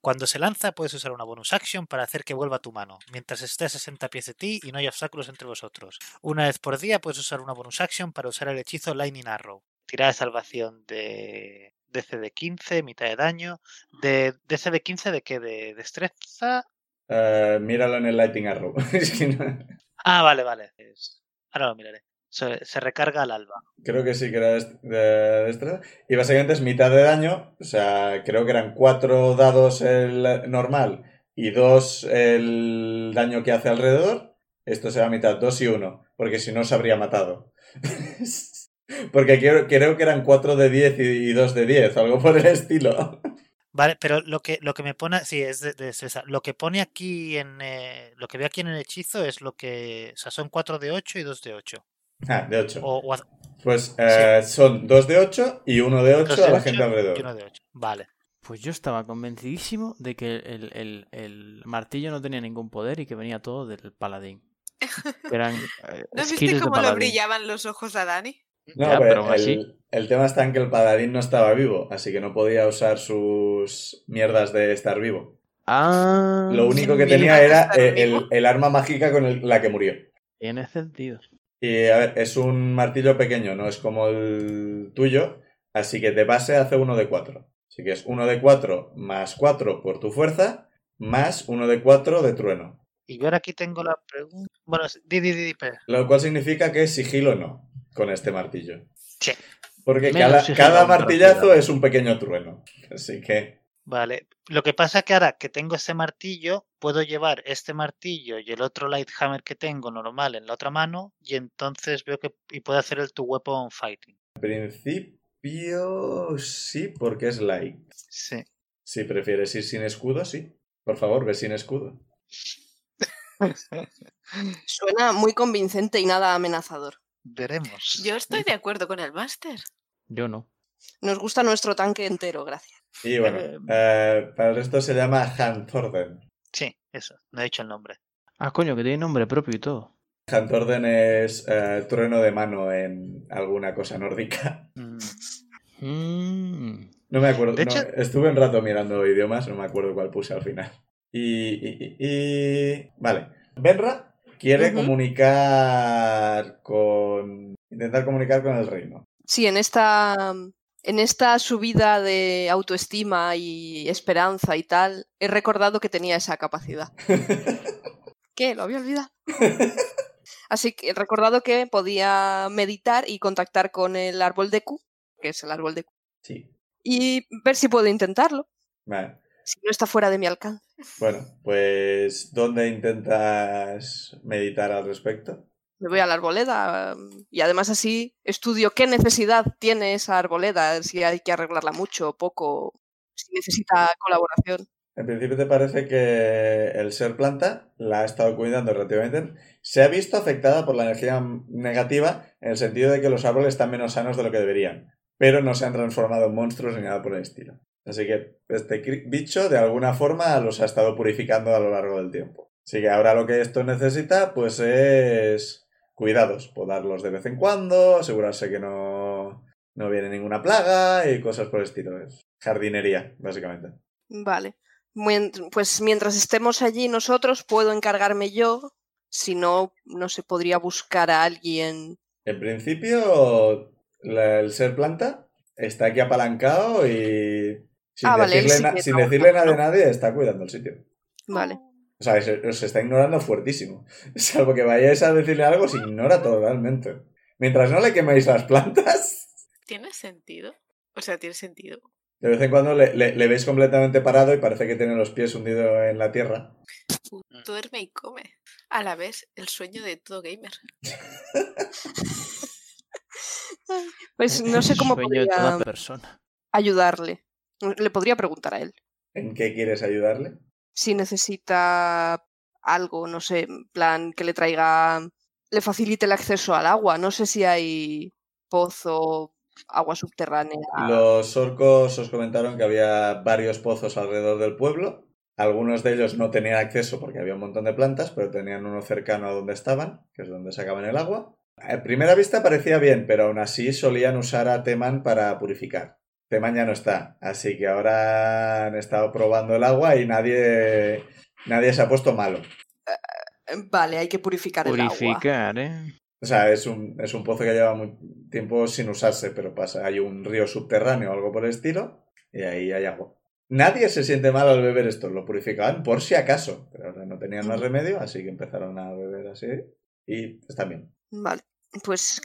Cuando se lanza puedes usar una bonus action para hacer que vuelva a tu mano, mientras esté a 60 pies de ti y no hay obstáculos entre vosotros. Una vez por día puedes usar una bonus action para usar el hechizo Lightning Arrow. Tirada de salvación de DC de 15, mitad de daño. De DC de 15 de qué? De destreza. Eh, míralo en el Lighting Arrow. Ah, vale, vale. Es- Ahora lo miraré. Se, se recarga al alba. Creo que sí que era de destreza. Y básicamente es mitad de daño. O sea, creo que eran cuatro dados el normal y dos el daño que hace alrededor. Esto se va a mitad, dos y uno. Porque si no se habría matado. porque creo, creo que eran cuatro de 10 y, y dos de 10, algo por el estilo. Vale, pero lo que, lo que me pone, sí, es de, de. Lo que pone aquí en, eh, lo que veo aquí en el hechizo es lo que, o sea, son 4 de 8 y 2 de 8. Ah, de 8. O, o a- Pues eh, son dos de 8 y uno de 8 dos a la 8 gente y alrededor. uno de 8. Vale. Pues yo estaba convencidísimo de que el, el- el martillo no tenía ningún poder y que venía todo del paladín. Eran eh, ¿No viste cómo le brillaban los ojos a Dani? No, Ya, pero pero aún así- el, el tema está en que el paladín no estaba vivo, así que no podía usar sus mierdas de estar vivo. Ah, Lo único que tenía era el, el arma mágica con el- la que murió. tiene sentido. Y a ver, es un martillo pequeño, no es como el tuyo, así que de base hace uno de 4. Así que es uno de 4 más 4 por tu fuerza, más uno de 4 de trueno. Y yo ahora aquí tengo la pregunta. Bueno, es- di, di, di, di, espera. Lo cual significa que sigilo no con este martillo. Sí. Porque Menos cada, pero martillazo es un pequeño trueno. Así que Vale. Lo que pasa que ahora que tengo este martillo, puedo llevar este martillo y el otro Lighthammer que tengo normal en la otra mano, y entonces veo que y puedo hacer el Two Weapon Fighting. en principio sí, porque es light. Sí. Si prefieres ir sin escudo, sí. Por favor, ve sin escudo. Suena muy convincente y nada amenazador. Veremos. Yo estoy de acuerdo con el máster. Yo no. Nos gusta nuestro tanque entero, gracias. Y bueno, Eh, eh, para el resto se llama Hantorden. Sí, eso. No he dicho el nombre. Ah, coño, que tiene nombre propio y todo. Hantorden es eh, trueno de mano en alguna cosa nórdica. Mm, Mm. No me acuerdo. De no, hecho- estuve un rato mirando idiomas, no me acuerdo cuál puse al final. Y. y- y- y- Vale. Benra quiere comunicar con. Intentar comunicar con el reino. Sí, en esta, en esta subida de autoestima y esperanza y tal, he recordado que tenía esa capacidad. ¿Qué? Lo había olvidado. Así que he recordado que podía meditar y contactar con el árbol de Q, que es el árbol de Q, sí. y ver si puedo intentarlo, Vale. si no está fuera de mi alcance. Bueno, pues. ¿Dónde intentas meditar al respecto? Me voy a la arboleda mm, y además así estudio qué necesidad tiene esa arboleda, si hay que arreglarla mucho o poco, si necesita colaboración. En principio te parece que el ser planta la ha estado cuidando relativamente. Se ha visto afectada por la energía negativa en el sentido de que los árboles están menos sanos de lo que deberían, pero no se han transformado en monstruos ni nada por el estilo. Así que este bicho de alguna forma los ha estado purificando a lo largo del tiempo. Así que ahora lo que esto necesita pues es cuidados, podarlos de vez en cuando, asegurarse que no, no viene ninguna plaga y cosas por el estilo. Es jardinería, básicamente. Vale. Pues mientras estemos allí nosotros, puedo encargarme yo. Si no, no se podría buscar a alguien. En principio, la- el ser planta está aquí apalancado y sin Ah, vale, decirle, sí na- que sin decirle nada de ¿no? nadie está cuidando el sitio. Vale. O sea, se- os está ignorando fuertísimo. Salvo que vayáis a decirle algo, se ignora totalmente. Mientras no le queméis las plantas, ¿Tiene sentido? O sea, tiene sentido. de vez en cuando le, le- le veis completamente parado y parece que tiene los pies hundidos en la tierra. Duerme y come. A la vez, el sueño de todo gamer. Pues no sé cómo Sueño de toda podría persona. ayudarle. Le podría preguntar a él. ¿En qué quieres ayudarle? Si necesita algo, no sé, plan que le traiga, le facilite el acceso al agua. No sé si hay pozo, agua subterránea. Los orcos os comentaron que había varios pozos alrededor del pueblo. Algunos de ellos no tenían acceso porque había un montón de plantas, pero tenían uno cercano a donde estaban, que es donde sacaban el agua. A primera vista parecía bien, pero aún así solían usar a Teman para purificar. Teman ya no está, así que ahora han estado probando el agua y nadie, nadie se ha puesto malo. Eh, Vale, hay que purificar el agua. Purificar, ¿eh? O sea, es un, es un pozo que lleva muy tiempo sin usarse, pero pasa, hay un río subterráneo o algo por el estilo, y ahí hay agua. Nadie se siente mal al beber esto, lo purificaban por si acaso, pero ahora no tenían más remedio, así que empezaron a beber así, y está bien. Vale, pues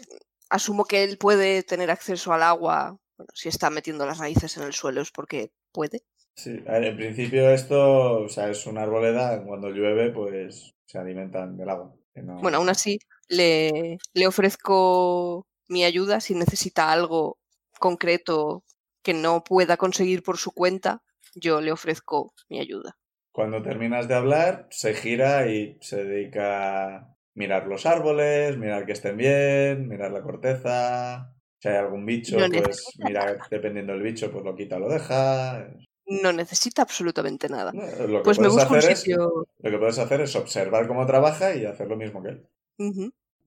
asumo que él puede tener acceso al agua. Bueno, si está metiendo las raíces en el suelo es porque puede. Sí, a ver, en principio esto, o sea, es una arboleda, cuando llueve, pues se alimentan del agua. no- Bueno, aún así, le, le ofrezco mi ayuda si necesita algo concreto que no pueda conseguir por su cuenta. Yo le ofrezco mi ayuda. Cuando terminas de hablar, se gira y se dedica a mirar los árboles, mirar que estén bien, mirar la corteza. Si hay algún bicho, No pues necesita mira, dependiendo del bicho, pues lo quita o lo deja. No necesita absolutamente nada. No, que, Pues me busco un es, sitio. lo que puedes hacer es observar cómo trabaja y hacer lo mismo que él.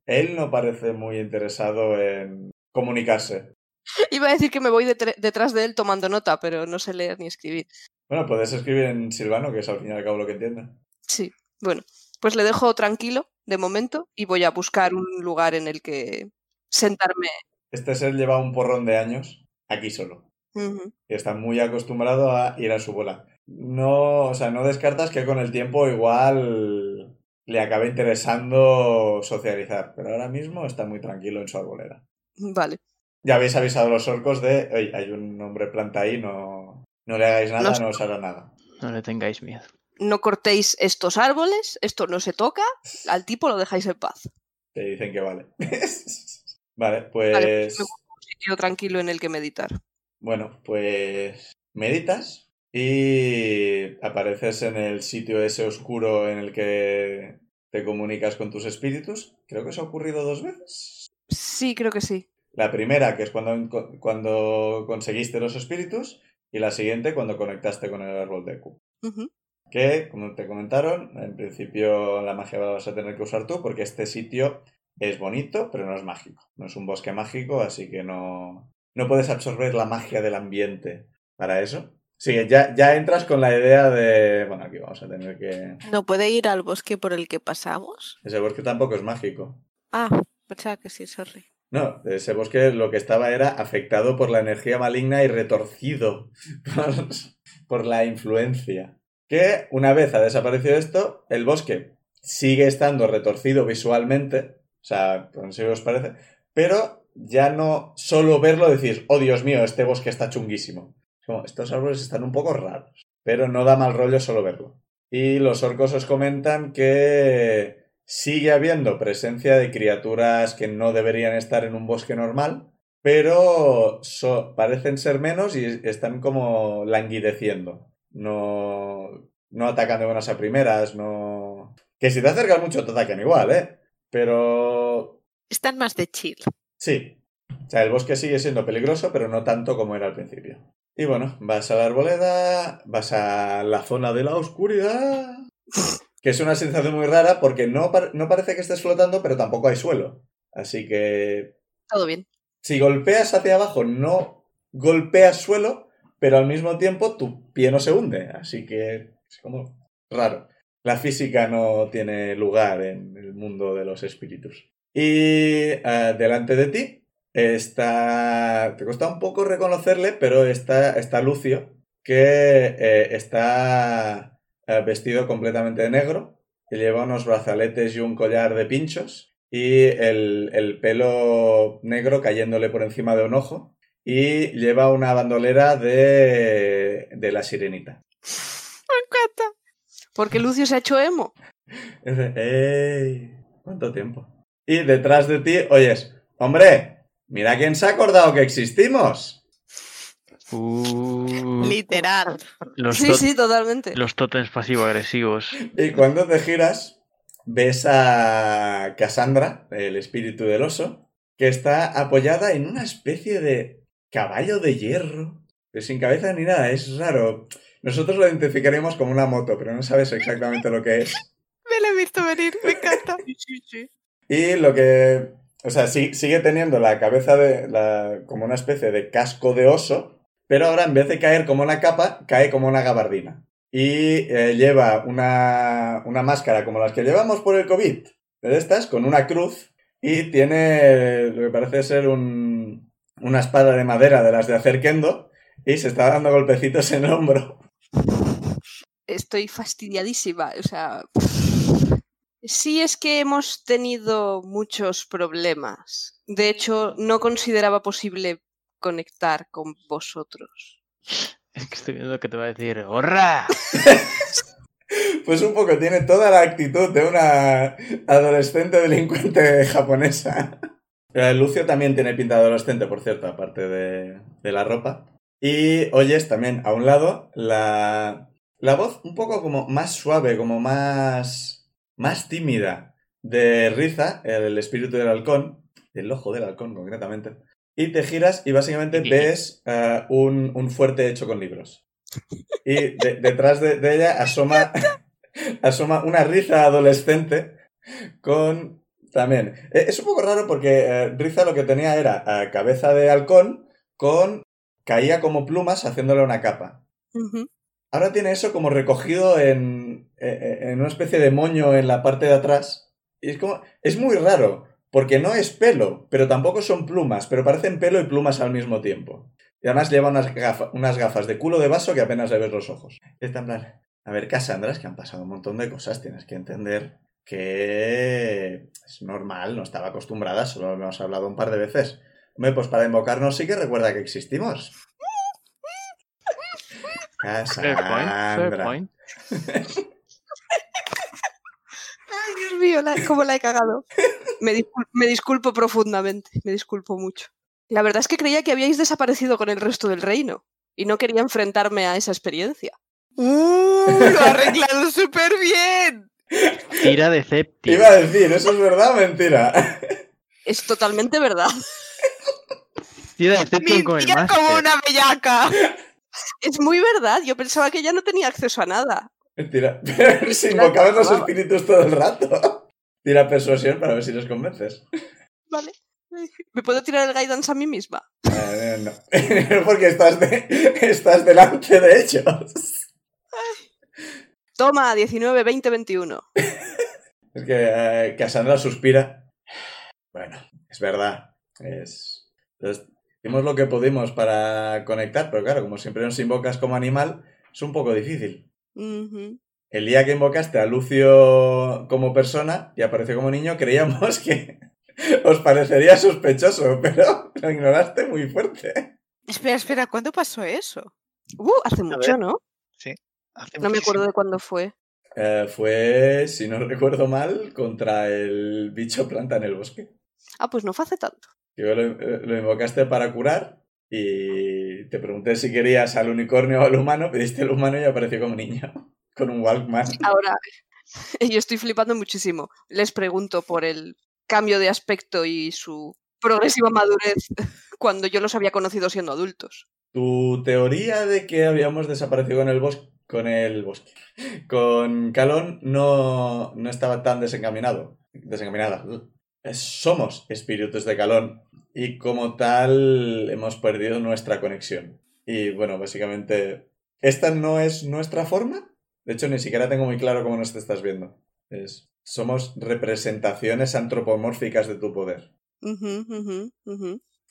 Él no parece muy interesado en comunicarse. Iba a decir que me voy detrás de él tomando nota, pero no sé leer ni escribir. Bueno, puedes escribir en silvano, que es al fin y al cabo lo que entiende. Sí, bueno, pues le dejo tranquilo de momento y voy a buscar un lugar en el que sentarme. Este ser lleva un porrón de años aquí solo. Y está muy acostumbrado a ir a su bola. No, o sea, no descartas que con el tiempo igual le acabe interesando socializar, pero ahora mismo está muy tranquilo en su arboleda. Vale, Ya habéis avisado a los orcos de, oye, hay un hombre planta ahí, no, no le hagáis nada, No no os hará nada. No le tengáis miedo. no cortéis estos árboles, esto no se toca, al tipo lo dejáis en paz. Te dicen que vale. vale, Vale, pues pues... un sitio tranquilo en el que meditar. Bueno, pues meditas y apareces en el sitio ese oscuro en el que te comunicas con tus espíritus. Creo que eso ha ocurrido dos veces. Sí, creo que sí. La primera, que es cuando, cuando conseguiste los espíritus, y la siguiente, cuando conectaste con el árbol de Q. Que, como te comentaron, en principio la magia la vas a tener que usar tú, porque este sitio es bonito, pero no es mágico. No es un bosque mágico, así que no, no puedes absorber la magia del ambiente para eso. Sí, ya, ya entras con la idea de. Bueno, aquí vamos a tener que. ¿No puede ir al bosque por el que pasamos? Ese bosque tampoco es mágico. Ah, pensaba que sí, sorry. No, ese bosque lo que estaba era afectado por la energía maligna y retorcido por, por la influencia. Que una vez ha desaparecido esto, el bosque sigue estando retorcido visualmente, o sea, no si os parece, pero ya no solo verlo decís, oh Dios mío, este bosque está chunguísimo. Como, estos árboles están un poco raros, pero no da mal rollo solo verlo. Y los orcos os comentan que sigue habiendo presencia de criaturas que no deberían estar en un bosque normal, pero parecen ser menos y están como languideciendo. No, no atacan de buenas a primeras, no... Que si te acercas mucho te atacan igual, ¿eh? Pero Están más de chill. Sí. O sea, el bosque sigue siendo peligroso, pero no tanto como era al principio. Y bueno, vas a la arboleda, vas a la zona de la oscuridad. Que es una sensación muy rara porque no, no parece que estés flotando, pero tampoco hay suelo. Así que Todo bien. si golpeas hacia abajo, no golpeas suelo, pero al mismo tiempo tu pie no se hunde. Así que es como raro. La física no tiene lugar en el mundo de los espíritus. Y eh, delante de ti está... Te cuesta un poco reconocerle, pero está, está Lucio, que eh, está eh, vestido completamente de negro, que lleva unos brazaletes y un collar de pinchos, y el, el pelo negro cayéndole por encima de un ojo, y lleva una bandolera de, de la sirenita. Me encanta. Porque Lucio se ha hecho emo. ¡Ey! ¿Cuánto tiempo? Y detrás de ti oyes, ¡Hombre! ¡Mira quién se ha acordado que existimos! Uh, Literal. los, Sí, sí, totalmente. los tótems pasivo-agresivos. Y cuando te giras, ves a Cassandra, el espíritu del oso, que está apoyada en una especie de caballo de hierro, pero sin cabeza ni nada, es raro. Nosotros lo identificaríamos como una moto, pero no sabes exactamente lo que es. Me lo he visto venir, me encanta. Y lo que. O sea, sí- sigue teniendo la cabeza de. La, como una especie de casco de oso, pero ahora en vez de caer como una capa, cae como una gabardina. Y eh, lleva una, una máscara como las que llevamos por el COVID, de estas, con una cruz, y tiene lo que parece ser un, una espada de madera de las de hacer kendo, y se está dando golpecitos en el hombro. Estoy fastidiadísima. O sea. Sí es que hemos tenido muchos problemas. De hecho, no consideraba posible conectar con vosotros. Es que estoy viendo que te va a decir ¡Horra! Pues un poco tiene toda la actitud de una adolescente delincuente japonesa. Eh, Lucio también tiene pinta de adolescente, por cierto, aparte de, de la ropa. Y oyes también a un lado la, la voz un poco como más suave, como más, más tímida de Riza, el espíritu del halcón, del ojo del halcón concretamente. Y te giras y básicamente ves eh, un, un fuerte hecho con libros. Y de- detrás de, de ella asoma, asoma una Riza adolescente con... También. Eh, Es un poco raro porque eh, Riza lo que tenía era eh, cabeza de halcón con... caía como plumas haciéndole una capa. Ahora tiene eso como recogido en, eh, en una especie de moño en la parte de atrás. Y es como. Es muy raro, porque no es pelo, pero tampoco son plumas, pero parecen pelo y plumas al mismo tiempo. Y además lleva unas, gafa- unas gafas de culo de vaso que apenas le ves los ojos. Está en plan. A ver, Cassandra, es que han pasado un montón de cosas, tienes que entender que es normal, no estaba acostumbrada, solo lo hemos hablado un par de veces. Hombre, pues para invocarnos sí que recuerda que existimos. Fair point, fair point. Ay, Dios mío, la- cómo la he cagado. Me, discul- me disculpo profundamente, me disculpo mucho. La verdad es que creía que habíais desaparecido con el resto del reino y no quería enfrentarme a esa experiencia. ¡Uh! Lo ha arreglado súper bien. Tira de Septi. Iba a decir, ¿eso es verdad o mentira? Es totalmente verdad. Tira de Septi con el como una bellaca. Es muy verdad. Yo pensaba que ya no tenía acceso a nada. Mentira. Pero si invocabas los espíritus todo el rato. Tira persuasión para ver si los convences. Vale. ¿Me puedo tirar el guidance a mí misma? Eh, no. Porque estás, de- estás delante de ellos. Toma, 19, 20, 21. Es que eh, Cassandra suspira. Bueno, es verdad. Es... Entonces, hicimos lo que pudimos para conectar, pero claro, como siempre nos invocas como animal, es un poco difícil. El día que invocaste a Lucio como persona y apareció como niño, creíamos que os parecería sospechoso, pero lo ignoraste muy fuerte. Espera, espera, ¿cuándo pasó eso? Uh, hace mucho. ¿no? Hace No me acuerdo de cuándo fue. Eh, fue, si no recuerdo mal, contra el bicho planta en el bosque. Ah, pues no fue hace tanto. Yo lo, eh, lo invocaste para curar y te pregunté si querías al unicornio o al humano, pediste el humano y apareció como niño, con un Walkman. Ahora, yo estoy flipando muchísimo. Les pregunto por el cambio de aspecto y su progresiva madurez cuando yo los había conocido siendo adultos. Tu teoría de que habíamos desaparecido con el bosque, con el bosque, con Calón no, no estaba tan desencaminado, desencaminada. Somos espíritus de Calón y como tal hemos perdido nuestra conexión. Y bueno, básicamente, ¿esta no es nuestra forma? De hecho, ni siquiera tengo muy claro cómo nos estás viendo. Es, somos representaciones antropomórficas de tu poder.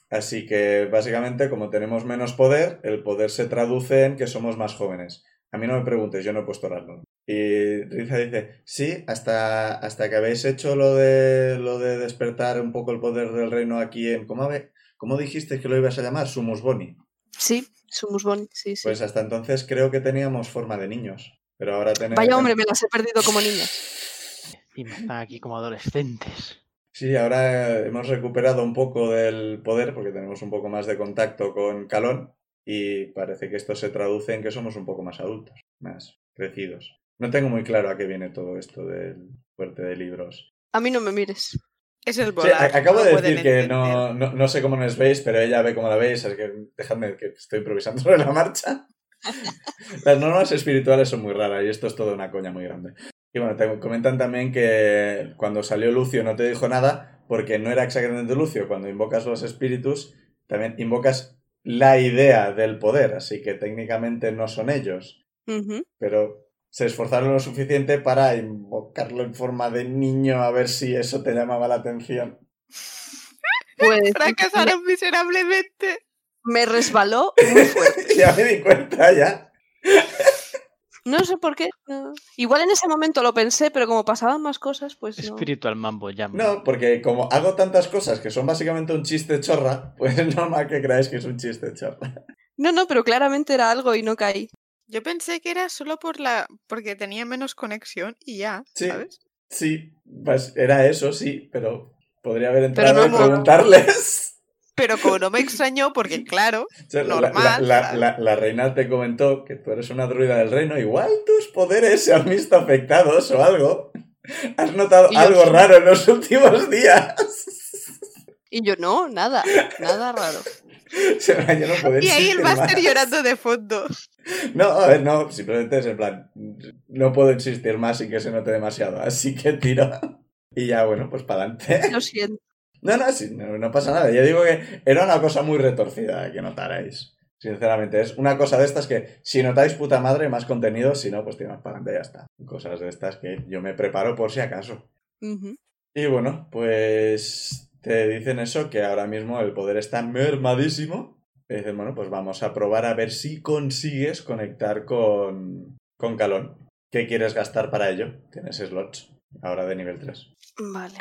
Así que básicamente como tenemos menos poder, el poder se traduce en que somos más jóvenes. A mí no me preguntes, yo no he puesto Random. Y Riza dice, sí, hasta, hasta que habéis hecho lo de, lo de despertar un poco el poder del reino aquí en... ¿Cómo, cómo dijiste que lo ibas a llamar? Sumus Boni. Sí, Sumus Boni, sí, sí. Pues hasta entonces creo que teníamos forma de niños. Pero ahora tenemos... Vaya hombre, me las he perdido como niña. Y me están aquí como adolescentes. Sí, ahora hemos recuperado un poco del poder porque tenemos un poco más de contacto con Calón y parece que esto se traduce en que somos un poco más adultos, más crecidos. No tengo muy claro a qué viene todo esto del fuerte de libros. A mí no me mires. Es el volar. acabo no de decir que no, no, no sé cómo nos veis, pero ella ve cómo la veis, así que dejadme que estoy improvisando sobre la marcha. Las normas espirituales son muy raras y esto es toda una coña muy grande. Y bueno, te comentan también que cuando salió Lucio no te dijo nada porque no era exactamente Lucio. Cuando invocas los espíritus, también invocas la idea del poder, así que técnicamente no son ellos pero se esforzaron lo suficiente para invocarlo en forma de niño a ver si eso te llamaba la atención. Pues Fracasaron miserablemente. me resbaló muy fuerte. ya me di cuenta ya. No sé por qué. no. Igual en ese momento lo pensé, pero como pasaban más cosas, pues no. Espiritual Mambo Jam. No, porque como hago tantas cosas que son básicamente un chiste chorra, pues es normal que creáis que es un chiste chorra. No, no, pero claramente era algo y no caí. Yo pensé que era solo por la porque tenía menos conexión y ya, Sí. ¿sabes? Sí, pues era eso, sí, pero podría haber Pero entrado no y preguntarles. Pero como no me extrañó, porque claro, O sea, la- la- Normal, la, ¿sabes? la- la reina te comentó que tú eres una druida del reino. Igual tus poderes se han visto afectados o algo. Has notado Y algo raro en los últimos días. Y yo, no, nada, nada raro. O sea, yo no y ahí el máster más. llorando de fondo. No, a ver, no, simplemente es en plan, no puedo insistir más sin que se note demasiado, así que tiro. Y ya, bueno, pues para adelante. Lo siento. No, no, sí, no, no pasa nada. Yo digo que era una cosa muy retorcida que notarais. Sinceramente, es una cosa de estas que si notáis puta madre, más contenido, si no, pues tiras para adelante y ya está. Cosas de estas que yo me preparo por si acaso. Y bueno, pues te dicen eso, que ahora mismo el poder está mermadísimo. Y dicen, bueno, pues vamos a probar a ver si consigues conectar con, con Calón. ¿Qué quieres gastar para ello? Tienes slots, ahora de nivel 3. Vale.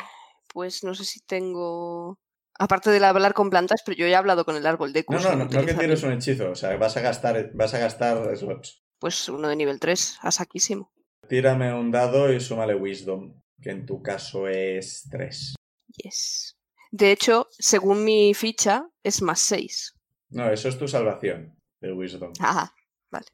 Pues no sé si tengo. Aparte del hablar con plantas, pero yo ya he hablado con el árbol de No, no, no, no que tienes un hechizo, o sea, vas a gastar, vas a gastar slots. Pues uno de nivel 3, a saquísimo. Tírame un dado y súmale Wisdom, que en tu caso es 3. Yes. De hecho, según mi ficha, es más 6. No, eso es tu salvación de Wisdom. Ah, vale.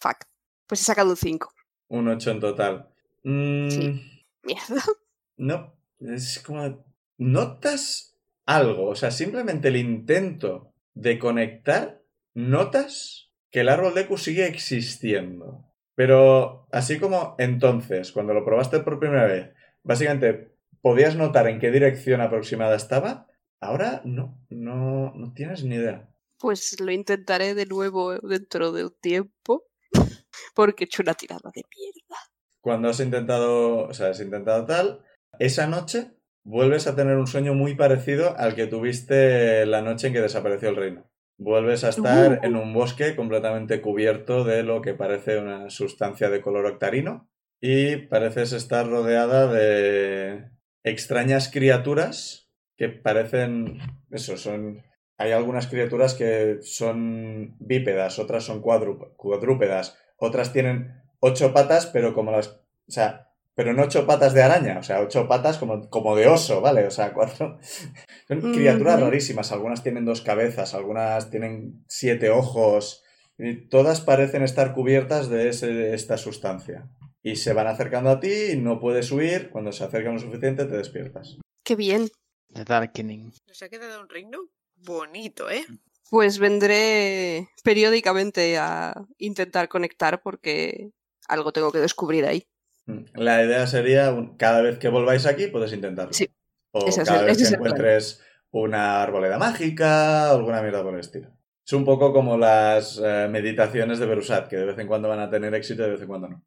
Fuck. Pues he sacado un 5. Un 8 en total. Mm, Sí. Mierda. No, es como... ¿Notas algo? O sea, simplemente el intento de conectar, notas que el árbol de Q sigue existiendo. Pero así como entonces, cuando lo probaste por primera vez, básicamente podías notar en qué dirección aproximada estaba, ahora no, no, no tienes ni idea. Pues lo intentaré de nuevo dentro de un tiempo. Porque he hecho una tirada de mierda. Cuando has intentado, o sea, has intentado tal, esa noche vuelves a tener un sueño muy parecido al que tuviste la noche en que desapareció el reino. Vuelves a estar Uh. en un bosque completamente cubierto de lo que parece una sustancia de color octarino y pareces estar rodeada de extrañas criaturas que parecen, eso, son... Hay algunas criaturas que son bípedas, otras son cuadrú- cuadrúpedas, otras tienen ocho patas, pero como las... O sea, pero no ocho patas de araña, o sea, ocho patas como, como de oso, ¿vale? O sea, cuatro... Son criaturas rarísimas, algunas tienen dos cabezas, algunas tienen siete ojos, y todas parecen estar cubiertas de ese- esta sustancia. Y se van acercando a ti y no puedes huir, cuando se acercan lo suficiente te despiertas. Qué bien. The Darkening. Nos ha quedado un reino bonito, ¿eh? Pues vendré periódicamente a intentar conectar porque algo tengo que descubrir ahí. Mm. La idea sería, cada vez que volváis aquí, puedes intentarlo. Sí. O es cada vez que plan. encuentres una arboleda mágica o alguna mierda por el estilo. Es un poco como las eh, meditaciones de Berusat, que de vez en cuando van a tener éxito y de vez en cuando no.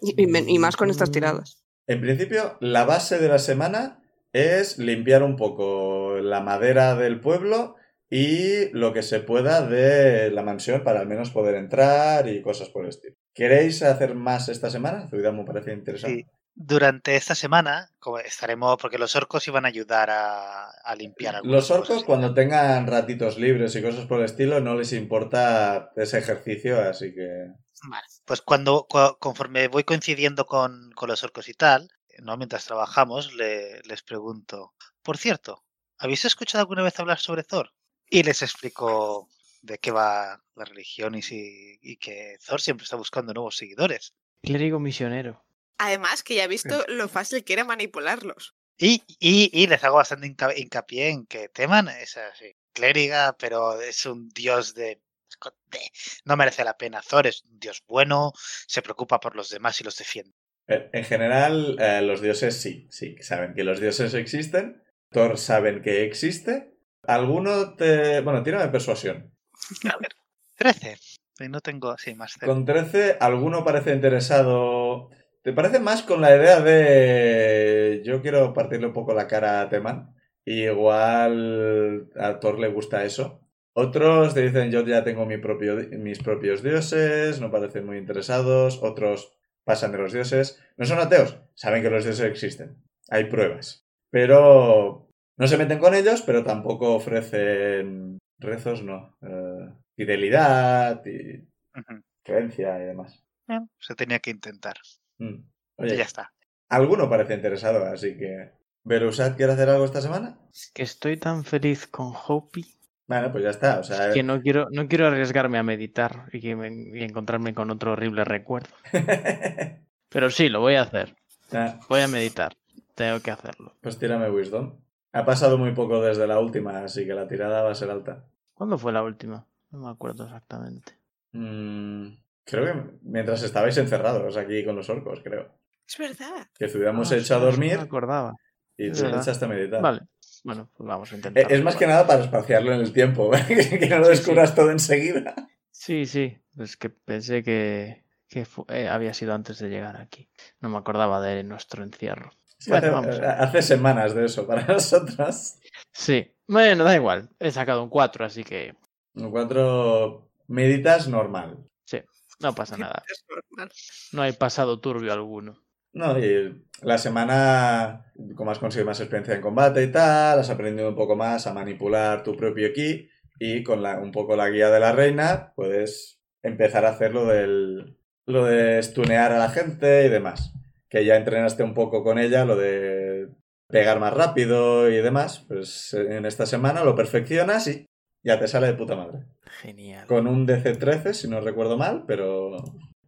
Y, y men- y más con estas tiradas. En principio, la base de la semana es limpiar un poco la madera del pueblo y lo que se pueda de la mansión para al menos poder entrar y cosas por el estilo. ¿Queréis hacer más esta semana? Zuidam me parece interesante. Sí. Durante esta semana como estaremos, porque los orcos iban a ayudar a, a limpiar Los orcos cosas. cuando tengan ratitos libres y cosas por el estilo no les importa ese ejercicio, así que... Vale. Pues cuando, cu- conforme voy coincidiendo con, con los orcos y tal, ¿no? mientras trabajamos, le- les pregunto, por cierto, ¿habéis escuchado alguna vez hablar sobre Thor? Y les explico de qué va la religión y, si, y que Thor siempre está buscando nuevos seguidores. Clérigo misionero. Además, que ya he visto lo fácil que era manipularlos. Y, y, y les hago bastante hinca- hincapié en que Teman es así, clériga, pero es un dios de, de- No merece la pena. Thor es un dios bueno, se preocupa por los demás y los defiende. En general, eh, los dioses sí, sí, saben que los dioses existen. Thor saben que existe. Alguno te... Bueno, tírame persuasión. A ver, 13. Y no tengo así más cerca. Con 13, alguno parece interesado... ¿Te parece más con la idea de... Yo quiero partirle un poco la cara a Teman. Y igual a Thor le gusta eso. Otros te dicen yo ya tengo mi propio, mis propios dioses, no parecen muy interesados. Otros pasan de los dioses. No son ateos, saben que los dioses existen. Hay pruebas. Pero no se meten con ellos, pero tampoco ofrecen rezos, no. eh, fidelidad y creencia y demás. Se tenía que intentar. Mm. Y ya está. alguno parece interesado, así que... ¿Verusat quiere hacer algo esta semana? Es que estoy tan feliz con Hopi Bueno, pues ya está. O sea, que no quiero, no quiero arriesgarme a meditar y, que me- y encontrarme con otro horrible recuerdo. Pero sí, lo voy a hacer. Ah, Voy a meditar. Tengo que hacerlo. pues tírame Wisdom. Ha pasado muy poco desde la última, así que la tirada va a ser alta. ¿Cuándo fue la última? No me acuerdo exactamente. Mm, creo que mientras estabais encerrados aquí con los orcos, creo. Es verdad. Que hubiéramos Ah, hecho a dormir No me acordaba. y tú verdad. echaste a meditar. Vale. Bueno, pues vamos a Eh, intentar. Es más que nada para espaciarlo en el tiempo, que no lo Sí, descubras todo enseguida. Sí, sí. Es que pensé que, que eh, había sido antes de llegar aquí. No me acordaba de nuestro encierro. Sí, Bueno, hace, vamos. hace semanas de eso para nosotros. Sí. Bueno, da igual. He sacado un 4, así que Un cuatro meditas normal. No pasa nada. No hay pasado turbio alguno. No, y la semana, como has conseguido más experiencia en combate y tal, has aprendido un poco más a manipular tu propio ki y con la- un poco la guía de la reina, puedes empezar a hacer lo del lo de stunear a la gente y demás. Que ya entrenaste un poco con ella, lo de pegar más rápido y demás, pues en esta semana lo perfeccionas y ya te sale de puta madre. Genial. Con un DC-13, si no recuerdo mal, pero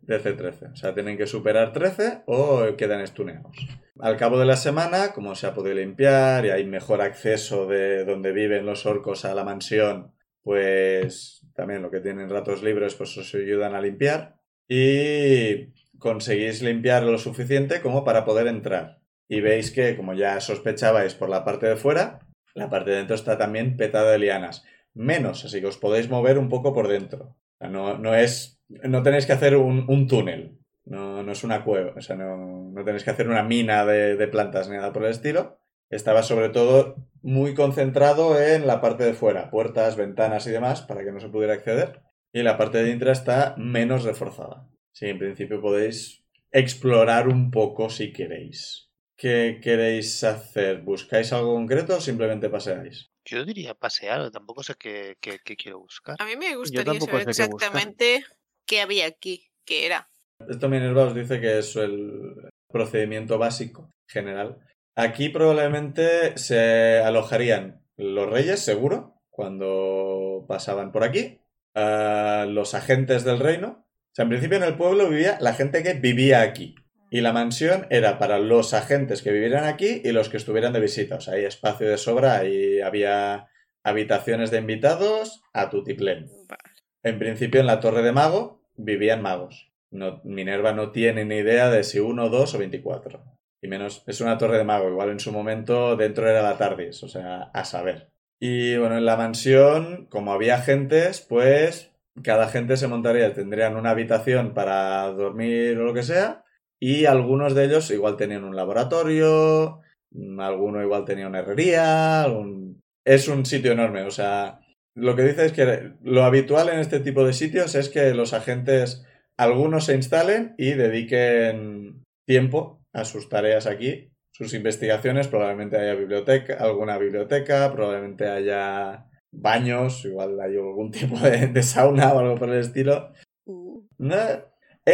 DC-13. O sea, tienen que superar 13 o quedan estuneados. Al cabo de la semana, como se ha podido limpiar y hay mejor acceso de donde viven los orcos a la mansión, pues también lo que tienen ratos libres, pues os ayudan a limpiar. Y conseguís limpiar lo suficiente como para poder entrar. Y veis que, como ya sospechabais por la parte de fuera, la parte de dentro está también petada de lianas menos, así que os podéis mover un poco por dentro. No, no es. No tenéis que hacer un, un túnel. No, no es una cueva. O sea, no, no tenéis que hacer una mina de, de plantas ni nada por el estilo. Estaba sobre todo muy concentrado en la parte de fuera, puertas, ventanas y demás, para que no se pudiera acceder. Y la parte de dentro está menos reforzada. Sí, en principio podéis explorar un poco si queréis. ¿Qué queréis hacer? ¿Buscáis algo concreto o simplemente paseáis? Yo diría pasear, tampoco sé qué, qué- qué quiero buscar. A mí me gustaría saber qué exactamente qué había aquí, qué era. Esto Minerva os dice que es el procedimiento básico general. Aquí probablemente se alojarían los reyes, seguro, cuando pasaban por aquí, ah, los agentes del reino. O sea, en principio en el pueblo vivía la gente que vivía aquí. Y la mansión era para los agentes que vivieran aquí y los que estuvieran de visita. O sea, hay espacio de sobra y había habitaciones de invitados a tutiplén. Vale. En principio, en la Torre de Mago vivían magos. No, Minerva no tiene ni idea de si uno, dos o veinticuatro. Y menos, es una Torre de Mago. Igual en su momento dentro era la TARDIS, o sea, a saber. Y bueno, en la mansión, como había agentes, pues cada agente se montaría, tendrían una habitación para dormir o lo que sea. Y algunos de ellos igual tenían un laboratorio, mm, alguno igual tenía una herrería, algún- es un sitio enorme, o sea, lo que dice es que lo habitual en este tipo de sitios es que los agentes, algunos se instalen y dediquen tiempo a sus tareas aquí, sus investigaciones, probablemente haya biblioteca, alguna biblioteca, probablemente haya baños, igual hay algún tipo de, de sauna o algo por el estilo. Uh, No,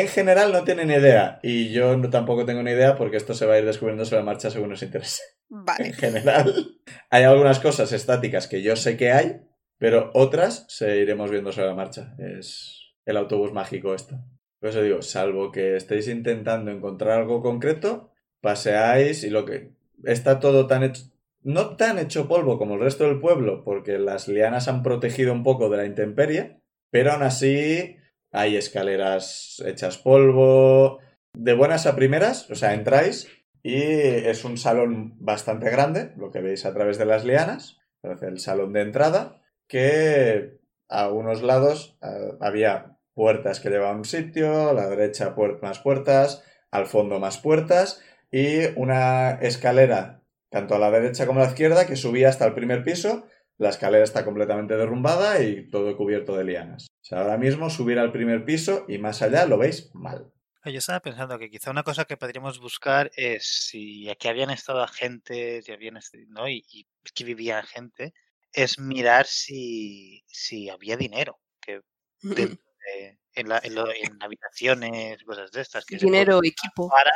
en general no tienen idea y yo no, tampoco tengo ni idea porque esto se va a ir descubriendo sobre la marcha según nos interese. En Vale. general, hay algunas cosas estáticas que yo sé que hay, pero otras se iremos viendo sobre la marcha. Es el autobús mágico esto. Por eso digo, salvo que estéis intentando encontrar algo concreto, paseáis y lo que está todo tan hecho, no tan hecho polvo como el resto del pueblo, porque las lianas han protegido un poco de la intemperie, pero aún así hay escaleras hechas polvo, de buenas a primeras, o sea, entráis y es un salón bastante grande, lo que veis a través de las lianas, el salón de entrada, que a unos lados había puertas que llevaban un sitio, a la derecha más puertas, al fondo más puertas y una escalera tanto a la derecha como a la izquierda que subía hasta el primer piso. La escalera está completamente derrumbada y todo cubierto de lianas. O sea, ahora mismo subir al primer piso y más allá lo veis mal. Yo estaba pensando que quizá una cosa que podríamos buscar es si aquí habían estado agentes y habían ¿no? y, y que vivía gente, es mirar si, si había dinero que dentro de- en, la- en lo- en habitaciones, cosas de estas. Que Dinero, equipo. para-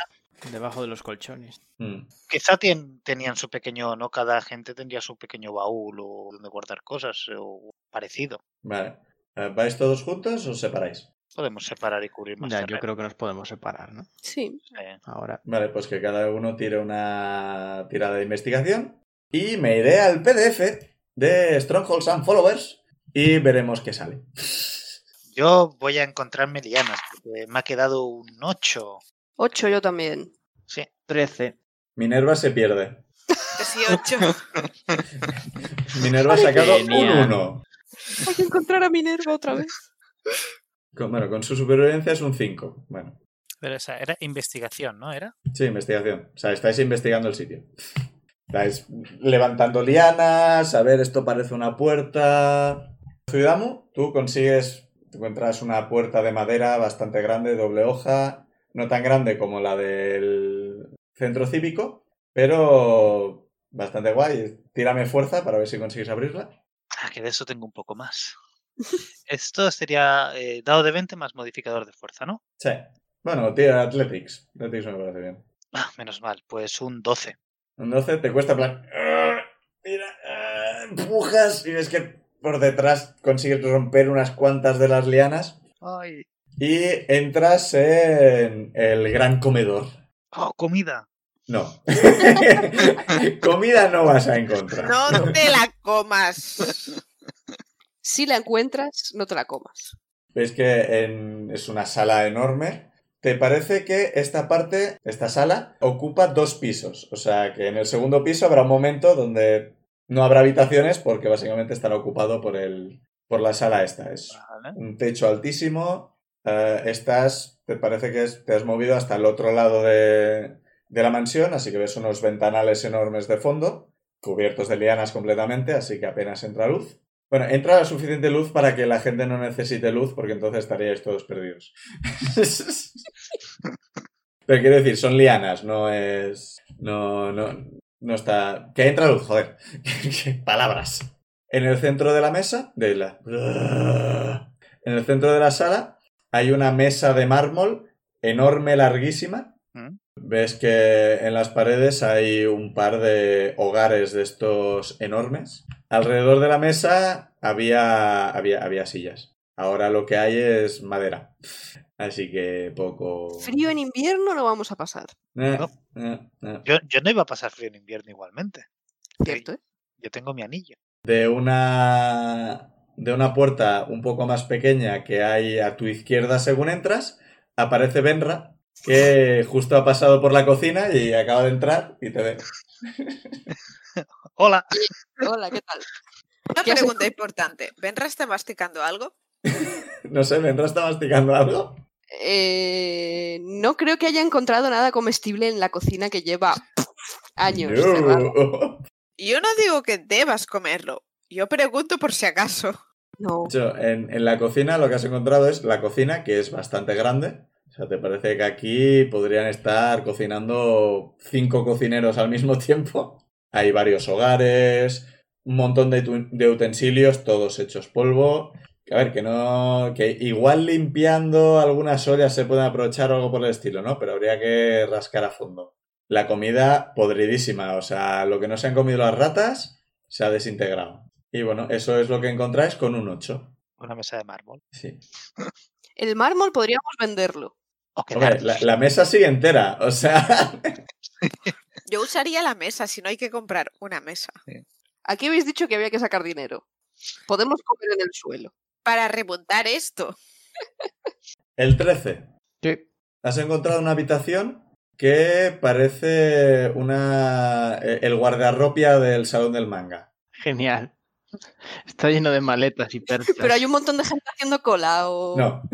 Debajo de los colchones. Mm. Quizá tenían su pequeño, ¿no? Cada agente tendría su pequeño baúl o donde guardar cosas o parecido. Vale. Eh, ¿Vais todos juntos o os separáis? Podemos separar y cubrir más Ya, yo creo que nos podemos separar, ¿no? Sí. Eh, Ahora. Vale, pues que cada uno tire una tirada de investigación. Y me iré al PDF de Strongholds and Followers y veremos qué sale. Yo voy a encontrarme lianas porque me ha quedado un 8. Ocho yo también. Sí, 13. Minerva se pierde. 18. Minerva ha sacado un Genial. 1. Hay que encontrar a Minerva otra vez. Con, bueno, con su supervivencia es un 5. Bueno, pero esa era investigación, ¿no? ¿Era? sí, investigación. O sea, estáis investigando el sitio. Estáis levantando lianas, a ver, esto parece una puerta. Zuidamu, tú consigues, te encuentras una puerta de madera bastante grande, doble hoja, no tan grande como la del centro cívico, pero bastante guay. Tírame fuerza para ver si consigues abrirla. Ah, que de eso tengo un poco más. Esto sería eh, dado de 20 más modificador de fuerza, ¿no? Sí. Bueno, tira Athletics. Athletics me parece bien. Ah, menos mal, pues un 12. Un 12 te cuesta plan. "Ah, Mira, ah", empujas y ves que por detrás consigues romper unas cuantas de las lianas Ay. Y entras en el gran comedor. Oh, comida. No. Comida no vas a encontrar. No te la comas. Si la encuentras, no te la comas. Ves que en- es una sala enorme. ¿Te parece que esta parte, esta sala, ocupa dos pisos? O sea, que en el segundo piso habrá un momento donde no habrá habitaciones porque básicamente estará ocupado por, el, por la sala esta. Es Vale. un techo altísimo. Eh, estás, te parece que te has movido hasta el otro lado de, de la mansión, así que ves unos ventanales enormes de fondo, cubiertos de lianas completamente, así que apenas entra luz. Bueno, entra la suficiente luz para que la gente no necesite luz, porque entonces estaríais todos perdidos. Pero quiero decir, son lianas, no es. No, no, no está. Que entra luz, joder. Palabras. En el centro de la mesa, de la. En el centro de la sala hay una mesa de mármol enorme, larguísima. ¿Mm? Ves que en las paredes hay un par de hogares de estos enormes. Alrededor de la mesa había, había, había sillas. Ahora lo que hay es madera. Así que poco. Frío en invierno no vamos a pasar. Eh, No. eh, eh. Yo, yo no iba a pasar frío en invierno igualmente. ¿Cierto? eh? Yo tengo mi anillo. De una. De una puerta un poco más pequeña que hay a tu izquierda según entras, aparece Benra, que justo ha pasado por la cocina y acaba de entrar y te ve. Hola. Hola, ¿qué tal? Una ¿Qué has pregunta importante. ¿Benra está masticando algo? No sé, Benra está masticando algo. Eh, no creo que haya encontrado nada comestible en la cocina que lleva años. No. Yo no digo que debas comerlo. Yo pregunto por si acaso. No. Hecho, en, la cocina lo que has encontrado es la cocina, que es bastante grande. O sea, ¿te parece que aquí podrían estar cocinando cinco cocineros al mismo tiempo? Hay varios hogares, un montón de utensilios, todos hechos polvo. A ver, que no. que igual limpiando algunas ollas se pueden aprovechar o algo por el estilo, ¿no? Pero habría que rascar a fondo. La comida podridísima, o sea, lo que no se han comido las ratas se ha desintegrado. Y bueno, eso es lo que encontráis con un 8. Una mesa de mármol. Sí. El mármol podríamos venderlo. Hombre, la, la mesa sigue entera, o sea. Yo usaría la mesa si no hay que comprar una mesa. Aquí habéis dicho que había que sacar dinero. Podemos comer en el suelo. Para remontar esto. El 13. Sí. Has encontrado una habitación que parece una. eh, el guardarropia del salón del manga. Genial. Está lleno de maletas y perchas. Pero hay un montón de gente haciendo cola o... No.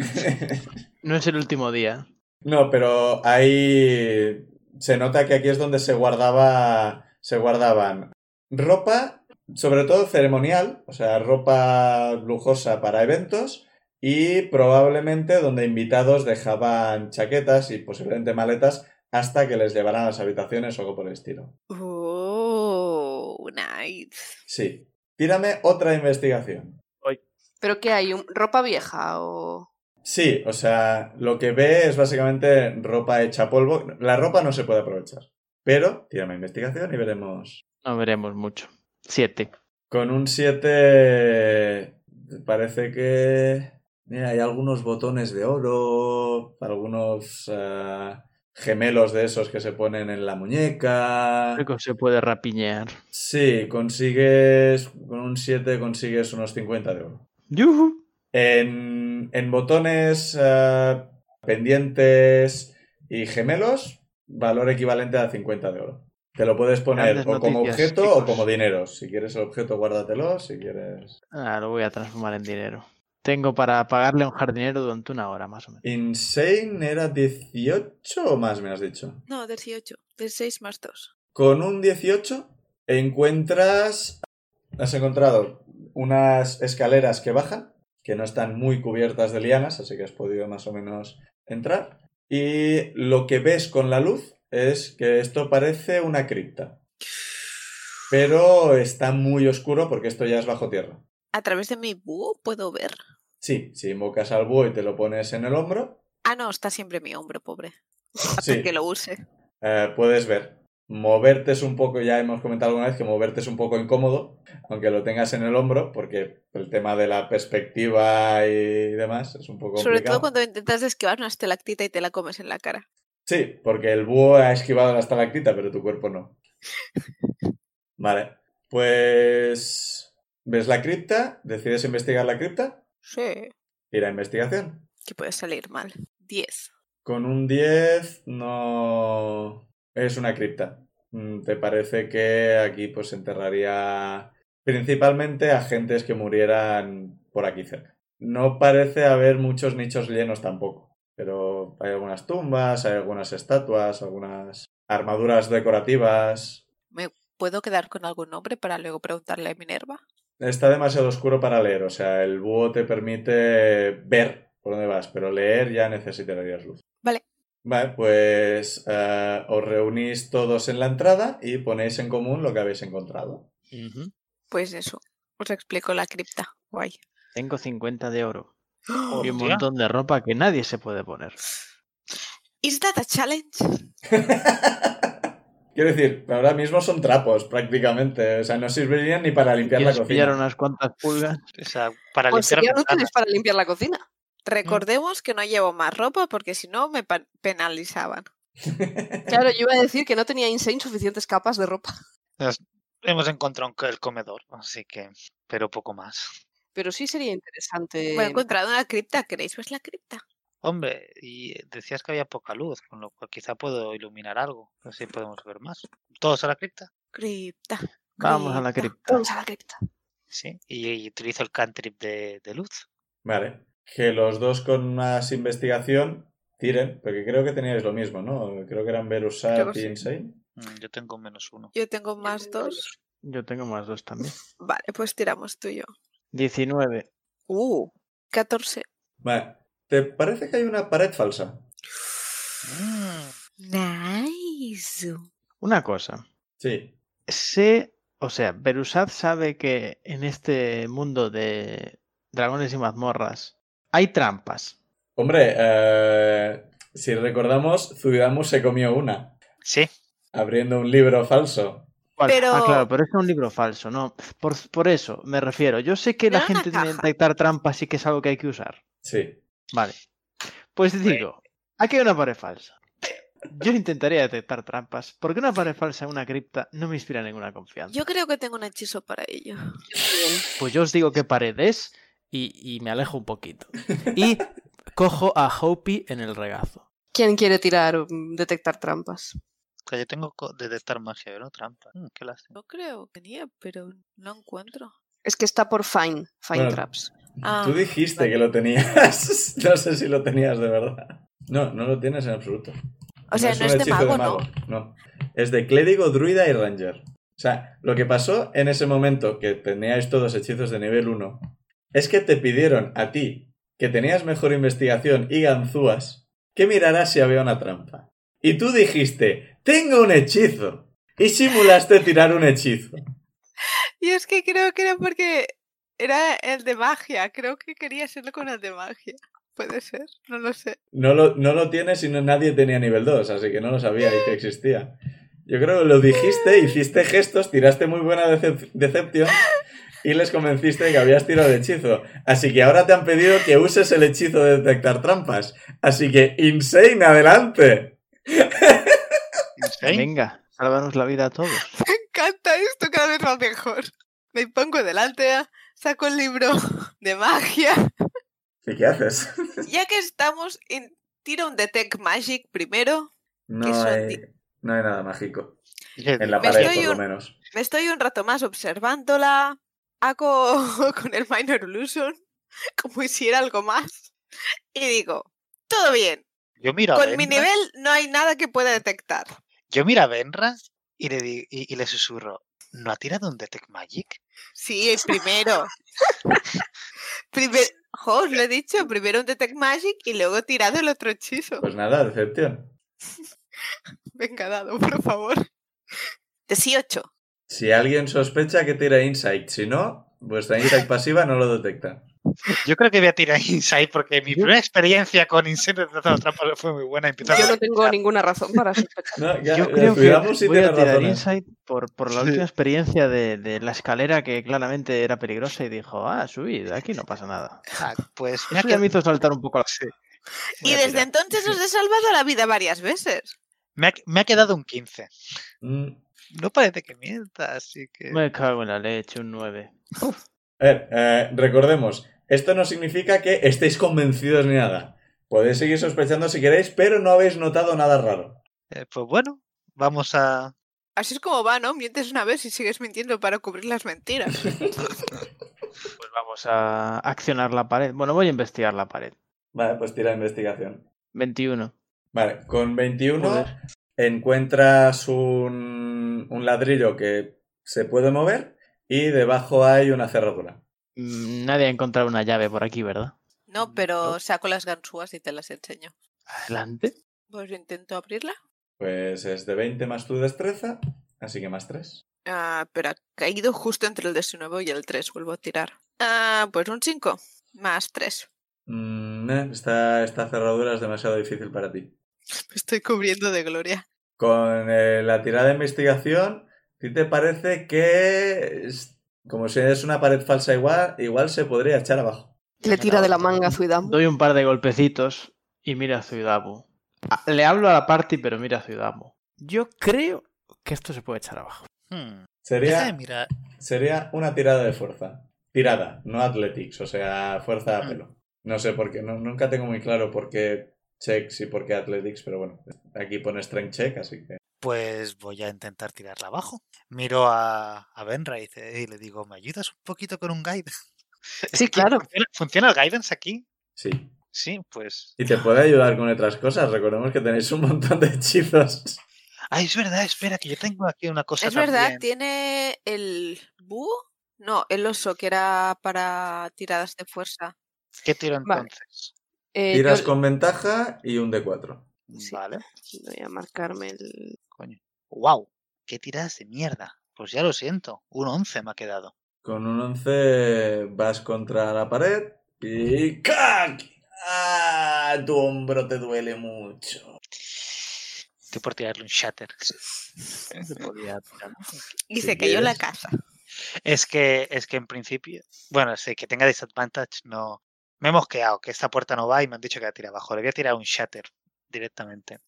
No es el último día. No, pero ahí se nota que aquí es donde se guardaba, se guardaban ropa, sobre todo ceremonial, o sea, ropa lujosa para eventos y probablemente donde invitados dejaban chaquetas y posiblemente maletas hasta que les llevaran a las habitaciones o algo por el estilo. Oh, nice. Sí. Tírame otra investigación. ¿Pero qué hay? ¿Un- ¿Ropa vieja o...? Sí, o sea, lo que ve es básicamente ropa hecha polvo. La ropa no se puede aprovechar. Pero, tírame investigación y veremos. No veremos mucho. Siete. Con un 7 parece que... Mira, hay algunos botones de oro, algunos eh, gemelos de esos que se ponen en la muñeca. Creo que se puede rapiñear. Sí, consigues... Con un 7 consigues unos 50 de oro. ¡Yujú! En, en botones, eh, pendientes y gemelos, valor equivalente a 50 de oro. Te lo puedes poner Grandes o como objeto o como dinero. Si quieres el objeto, guárdatelo. Si quieres. Ah, lo voy a transformar en dinero. Tengo para pagarle a un jardinero durante una hora, más o menos. Insane era 18 o más, me has dicho. No, 18. De 6 más 2. Con un 18 encuentras. Has encontrado unas escaleras que bajan, que no están muy cubiertas de lianas, así que has podido más o menos entrar. Y lo que ves con la luz es que esto parece una cripta. Pero está muy oscuro porque esto ya es bajo tierra. A través de mi búho puedo ver. Sí, si invocas al búho y te lo pones en el hombro, Ah, no, está siempre mi hombro, pobre. Hasta Sí. que lo use. Eh, puedes ver. Moverte es un poco, ya hemos comentado alguna vez que moverte es un poco incómodo, aunque lo tengas en el hombro, porque el tema de la perspectiva y demás es un poco Sobre complicado. todo cuando intentas esquivar una estalactita y te la comes en la cara. Sí, porque el búho ha esquivado la estalactita, pero tu cuerpo no. Vale, pues ves la cripta, decides investigar la cripta, Sí. ir a investigación. Que puede salir mal. 10. Con un 10 no es una cripta. Mm, ¿Te parece que aquí pues se enterraría principalmente a gentes que murieran por aquí cerca? No parece haber muchos nichos llenos tampoco, pero hay algunas tumbas, hay algunas estatuas, algunas armaduras decorativas. ¿Me puedo quedar con algún nombre para luego preguntarle a Minerva? Está demasiado oscuro para leer, o sea, el búho te permite ver por dónde vas, pero leer ya necesitarías luz. Vale. Vale, pues eh, os reunís todos en la entrada y ponéis en común lo que habéis encontrado. Pues eso. Os explico la cripta. Guay. Tengo 50 de oro. Y un montón de ropa que nadie se puede poner. ¿Is that a challenge? Quiero decir, ahora mismo son trapos prácticamente, o sea, no servirían ni para limpiar la ¿Quieres pillar cocina. unas cuantas pulgas? O sea, para Pues limpiar ventanas. útiles para limpiar la cocina. Recordemos que no llevo más ropa porque si no me penalizaban. Claro, yo iba a decir que no tenía Insane suficientes capas de ropa. Nos- Hemos encontrado el comedor, así que, pero poco más. Pero sí sería interesante. Me he encontrado una cripta. ¿Queréis ver la cripta? Hombre, y decías que había poca luz, con lo cual quizá puedo iluminar algo, así podemos ver más. ¿Todos a la cripta? Cripta. Vamos a la cripta. Vamos a la cripta. Sí. Y, y utilizo el cantrip de, de luz. Vale, que los dos con más investigación tiren, porque creo que teníais lo mismo, ¿no? Creo que eran Verusat y. Insane. Mm, Yo tengo menos uno. Yo tengo más dos. Yo tengo más dos también. Vale, pues tiramos tú y yo. 19. Uh, 14. Vale. ¿Te parece que hay una pared falsa? Nice. Una cosa. Sí. Sé, o sea, Berusad sabe que en este mundo de dragones y mazmorras hay trampas. Hombre, eh, si recordamos, Zuidamu se comió una, Sí, abriendo un libro falso. Pero- Ah, claro, pero es un libro falso, ¿no? Por, por eso me refiero. Yo sé que la Pero gente tiene que detectar trampas y que es algo que hay que usar. Sí. Vale. Pues digo, aquí hay una pared falsa. Yo intentaría detectar trampas, porque una pared falsa en una cripta no me inspira ninguna confianza. Yo creo que tengo un hechizo para ello. Pues yo os digo qué pared es y, y me alejo un poquito. Y cojo a Hopi en el regazo. ¿Quién quiere tirar mm, detectar trampas? que yo tengo co- detectar magia, pero no trampa. Mm, qué lástima. Creo que tenía, pero no encuentro. Es que está por Fine, Fine Bueno. Traps. Ah, Tú dijiste vale. que lo tenías. no sé si lo tenías de verdad. No, no lo tienes en absoluto. O sea, es no un es de hechizo mago, ¿no? No. Es de clérigo, druida y ranger. O sea, lo que pasó en ese momento, que teníais todos hechizos de nivel 1, es que te pidieron a ti, que tenías mejor investigación y ganzúas, que miraras si había una trampa. Y tú dijiste, tengo un hechizo. Y simulaste tirar un hechizo. Y es que creo que era porque era el de magia. Creo que quería hacerlo con el de magia. Puede ser, no lo sé. No lo, no lo tienes y no, nadie tenía nivel 2, así que no lo sabía y que existía. Yo creo que lo dijiste, hiciste gestos, tiraste muy buena decep- decepción y les convenciste de que habías tirado el hechizo. Así que ahora te han pedido que uses el hechizo de detectar trampas. Así que, Insane, adelante. Insane. Venga, sálvanos la vida a todos. Me encanta esto, cada mejor. Me pongo delante, saco el libro de magia. ¿Y qué haces? Ya que estamos, en... tiro un Detect Magic primero. No hay, no hay nada mágico. En la Me pared, estoy por lo un- menos. Me estoy un rato más observándola. Hago con el Minor Illusion como hiciera algo más. Y digo, todo bien. Yo miro a Con mi Benra, nivel no hay nada que pueda detectar. yo miro a Benra y le, di- y, y le susurro, ¿no ha tirado un Detect Magic? Sí, el primero. Primer... Jo, os lo he dicho, primero un Detect Magic y luego he tirado el otro hechizo. Pues nada, decepción. Venga, dado, por favor. 18. Si alguien sospecha que tira Insight, si no, vuestra Insight pasiva no lo detecta. Yo creo que voy a tirar Insight porque mi primera experiencia con trampas fue muy buena. Yo no tengo ninguna razón para sospechar. No, ya, Yo creo que si voy a tirar razón, ¿eh? Insight por, por la Sí. última experiencia de, de la escalera que claramente era peligrosa y dijo, ah, subid, aquí no pasa nada. Ah, Pues Eso ya qued- me hizo saltar un poco la... sí, Y desde entonces os he salvado la vida varias veces. me ha- me ha quedado un 15. Mm, No parece que mienta, así que... Me cago en la leche, un 9. A ver, eh, recordemos, esto no significa que estéis convencidos ni nada. Podéis seguir sospechando si queréis, pero no habéis notado nada raro. Eh, pues bueno, vamos a... Así es como va, ¿no? Mientes una vez y sigues mintiendo para cubrir las mentiras. Pues vamos a accionar la pared. Bueno, voy a investigar la pared. Vale, pues tira investigación. 21. Vale, con 21 Joder. encuentras un, un ladrillo que se puede mover y debajo hay una cerradura. Mm, Nadie ha encontrado una llave por aquí, ¿verdad? No, pero saco las ganzúas y te las enseño. Adelante. Pues intento abrirla. Pues es de 20 más tu destreza, así que más 3. Ah, pero ha caído justo entre el 19 y el 3. Vuelvo a tirar. Ah, pues un 5. Más 3. Mm, eh, esta, esta cerradura es demasiado difícil para ti. Me estoy cubriendo de gloria. Con eh, la tirada de investigación, ¿a ti te parece que, como si es una pared falsa igual, igual se podría echar abajo? Le tira de la manga a Zuidam. Doy un par de golpecitos y mira a Zuidamu. Ah, Le hablo a la party, pero mira a Zuidamu. Yo creo que esto se puede echar abajo. Hmm, Sería, sería una tirada de fuerza. Tirada, no athletics, o sea, fuerza a Mm. pelo. No sé por qué, no- nunca tengo muy claro por qué checks y por qué athletics, pero bueno, aquí pone strength check, así que... Pues voy a intentar tirarla abajo. Miro a, a Benra y, dice- y le digo, ¿me ayudas un poquito con un guide? Sí, claro. ¿Funciona, funciona el guidance aquí? Sí. Sí, pues... Y te puede ayudar con otras cosas, recordemos que tenéis un montón de hechizos. Ah, es verdad, espera, que yo tengo aquí una cosa Es verdad, tiene el búho. No, el oso, que era para tiradas de fuerza. ¿Qué tiro Vale. entonces? Eh, Tiras yo- con ventaja y un D4. Sí. Vale, Voy a marcarme el. Coño. ¡Wow! ¡Qué tiradas de mierda! Pues ya lo siento, un 11 me ha quedado. Con un 11 vas contra la pared y ¡cac! ¡Ah! Tu hombro te duele mucho. Estoy por tirarle un shatter. Se podía tirar, ¿no? Y se cayó la casa. Es que, es que en principio, bueno, sí, que tenga disadvantage, no. Me he mosqueado, que esta puerta no va y me han dicho que la tira abajo. Le voy a tirar un shatter directamente.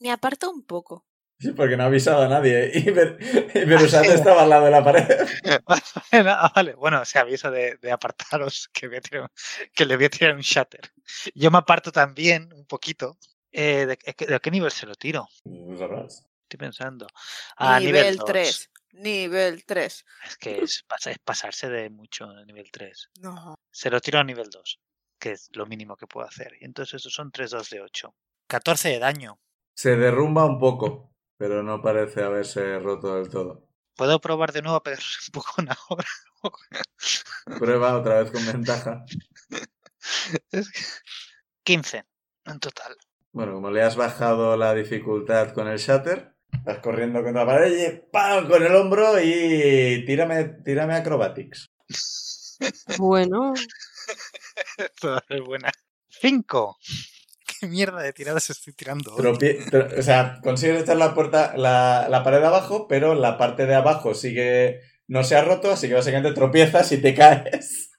Me aparto un poco. Sí, porque no ha avisado a nadie. Y, Ver- y Verusat Ah, estaba al lado de la pared. Ah, vale, bueno, se aviso de, de apartaros que, voy a tirar que le voy a tirar un shatter. Yo me aparto también un poquito. Eh, ¿de, qué- de qué nivel se lo tiro? No sabrás. Estoy pensando. A nivel, nivel dos. 3. Nivel 3. Es que es, es pasarse de mucho el nivel 3. No. Se lo tiro a nivel 2, que es lo mínimo que puedo hacer. Y entonces esos son 3 2 de 8. 14 de daño. Se derrumba un poco, pero no parece haberse roto del todo. ¿Puedo probar de nuevo a pegar un poco ahora? Prueba otra vez con ventaja. Es que- 15 en total. Bueno, como le has bajado la dificultad con el shatter, vas corriendo contra la pared y ¡pam! con el hombro y tírame, tírame acrobatics. Bueno, Toda es buena. 5. ¿Qué mierda de tiradas estoy tirando? hoy? Tropie- tro- o sea, consigues echar la puerta, la, la pared abajo, pero la parte de abajo sigue, no se ha roto, así que básicamente tropiezas y te caes.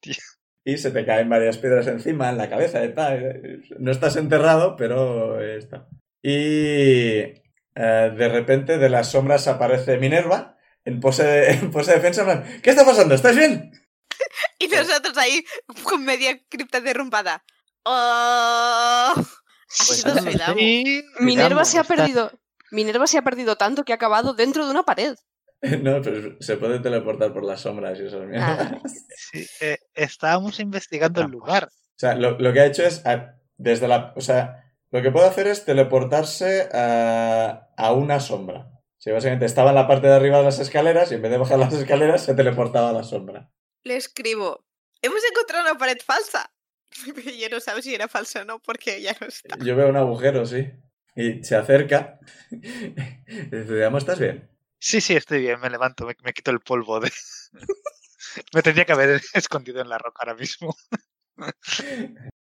Tío. Y se te caen varias piedras encima, en la cabeza, y tal. No estás enterrado, pero está. Y eh, de repente de las sombras aparece Minerva en pose de, en pose de defensa. ¿Qué está pasando? ¿Estás bien? Y nosotros ahí con media cripta derrumbada. ¡Oh! Ha Pues sido. Sí, Minerva se ha está- perdido. Minerva se ha perdido tanto que ha acabado dentro de una pared. No, pero se puede teleportar por las sombras y esas mierdas. sí, eh, estábamos investigando el lugar. O sea, lo, lo que ha hecho es, a- desde la... O sea, lo que puede hacer es teleportarse a, a una sombra. Si básicamente estaba en la parte de arriba de las escaleras y en vez de bajar las escaleras se teleportaba a la sombra. Le escribo. Hemos encontrado una pared falsa. Y ya no sabe si era falsa o no porque ya no está. Yo veo un agujero, sí. Y se acerca. Dice, "Digamos, ¿estás bien? Sí, sí, estoy bien, me levanto, me, me quito el polvo de... me tendría que haber escondido en la roca ahora mismo.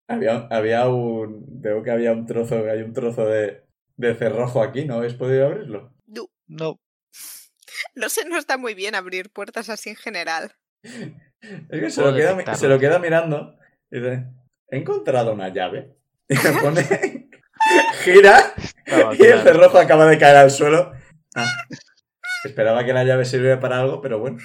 Había, había un... Veo que había un trozo, hay un trozo de, de cerrojo aquí, ¿no habéis podido abrirlo? No, No, no sé, no está muy bien abrir puertas así en general. Es que se lo, queda, se lo queda mirando y dice, he encontrado una llave. Y se pone... gira y el cerrojo acaba de caer al suelo. Ah, esperaba que la llave sirviera para algo, pero bueno.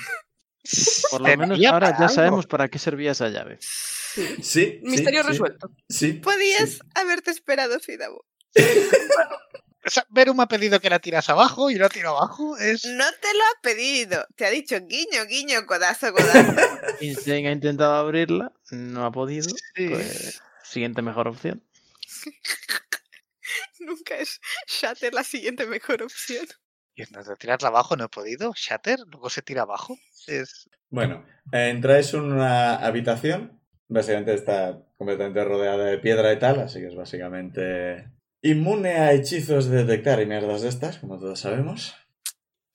Por lo menos ahora ya algo. sabemos para qué servía esa llave. Sí. sí, Misterio sí, resuelto. Sí. Podías sí. haberte esperado, Zuidamu. O sea, Veru me ha pedido que la tiras abajo y la tiro abajo. Es... No te lo ha pedido. Te ha dicho guiño, guiño, codazo, codazo. Insane ha intentado abrirla, no ha podido. Sí. Pues, siguiente mejor opción. Nunca es Shatter la siguiente mejor opción. Y no, de tirarla abajo no he podido. Shatter, luego se tira abajo. Es... Bueno, eh, entráis en una habitación. Básicamente está completamente rodeada de piedra y tal, así que es básicamente inmune a hechizos de detectar y mierdas de estas, como todos sabemos.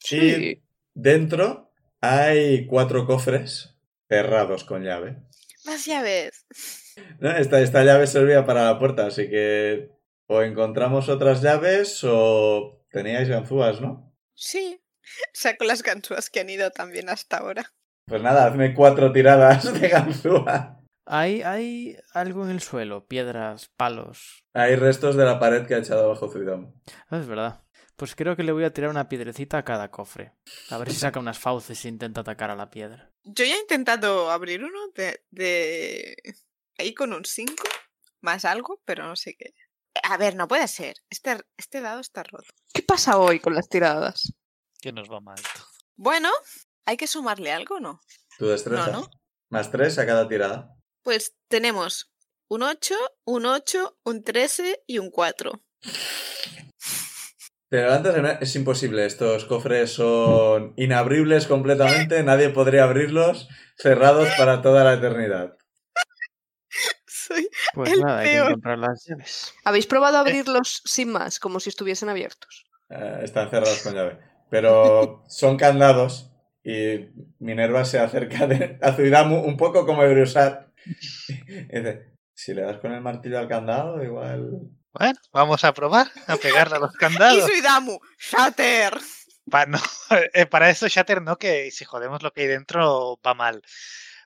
Y Sí. dentro hay cuatro cofres cerrados con llave. Más llaves. No, esta, esta llave servía para la puerta, así que o encontramos otras llaves o teníais ganzúas, ¿no? Sí. Saco las ganzúas que han ido también hasta ahora. Pues nada, hazme cuatro tiradas de ganzúa. Hay, hay algo en el suelo, piedras, palos. Hay restos de la pared que ha echado abajo Zuidam. Ah, es verdad. Pues creo que le voy a tirar una piedrecita a cada cofre. A ver si saca unas fauces e intenta atacar a la piedra. Yo ya he intentado abrir uno de, de... ahí con un 5 más algo, pero no sé qué. A ver, no puede ser. Este, este dado está roto. ¿Qué pasa hoy con las tiradas? Que nos va mal. Bueno, hay que sumarle algo, ¿no? Tu destreza. No, no. Más tres a cada tirada. Pues tenemos un 8, un 8, un 13 y un 4. Te levantas en- es imposible. Estos cofres son inabribles completamente. Nadie podría abrirlos. Cerrados para toda la eternidad. Soy Pues El nada, hay que peor. encontrar las llaves. ¿Habéis probado abrirlos sin más, como si estuviesen abiertos? Eh, están cerrados con llave. Pero son candados. Y Minerva se acerca de, a Zuidamu un poco como Ebrusat. Si le das con el martillo al candado, igual. Bueno, vamos a probar a pegarle a los candados. soy Damu. Shatter. Pa- no, eh, para eso, Shatter, no, que si jodemos lo que hay dentro va mal.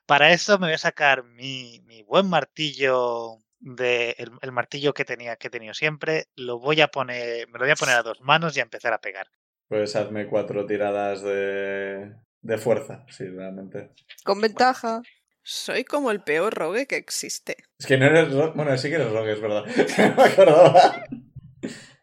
Para eso me voy a sacar mi, mi buen martillo de el, el martillo que tenía que he tenido siempre. Lo voy a poner, me lo voy a poner a dos manos y a empezar a pegar. Pues hazme cuatro tiradas de, de fuerza, sí, realmente. Con ventaja. Soy como el peor rogue que existe. Es que no eres rogue. Bueno, sí que eres rogue, es verdad. No me acordaba.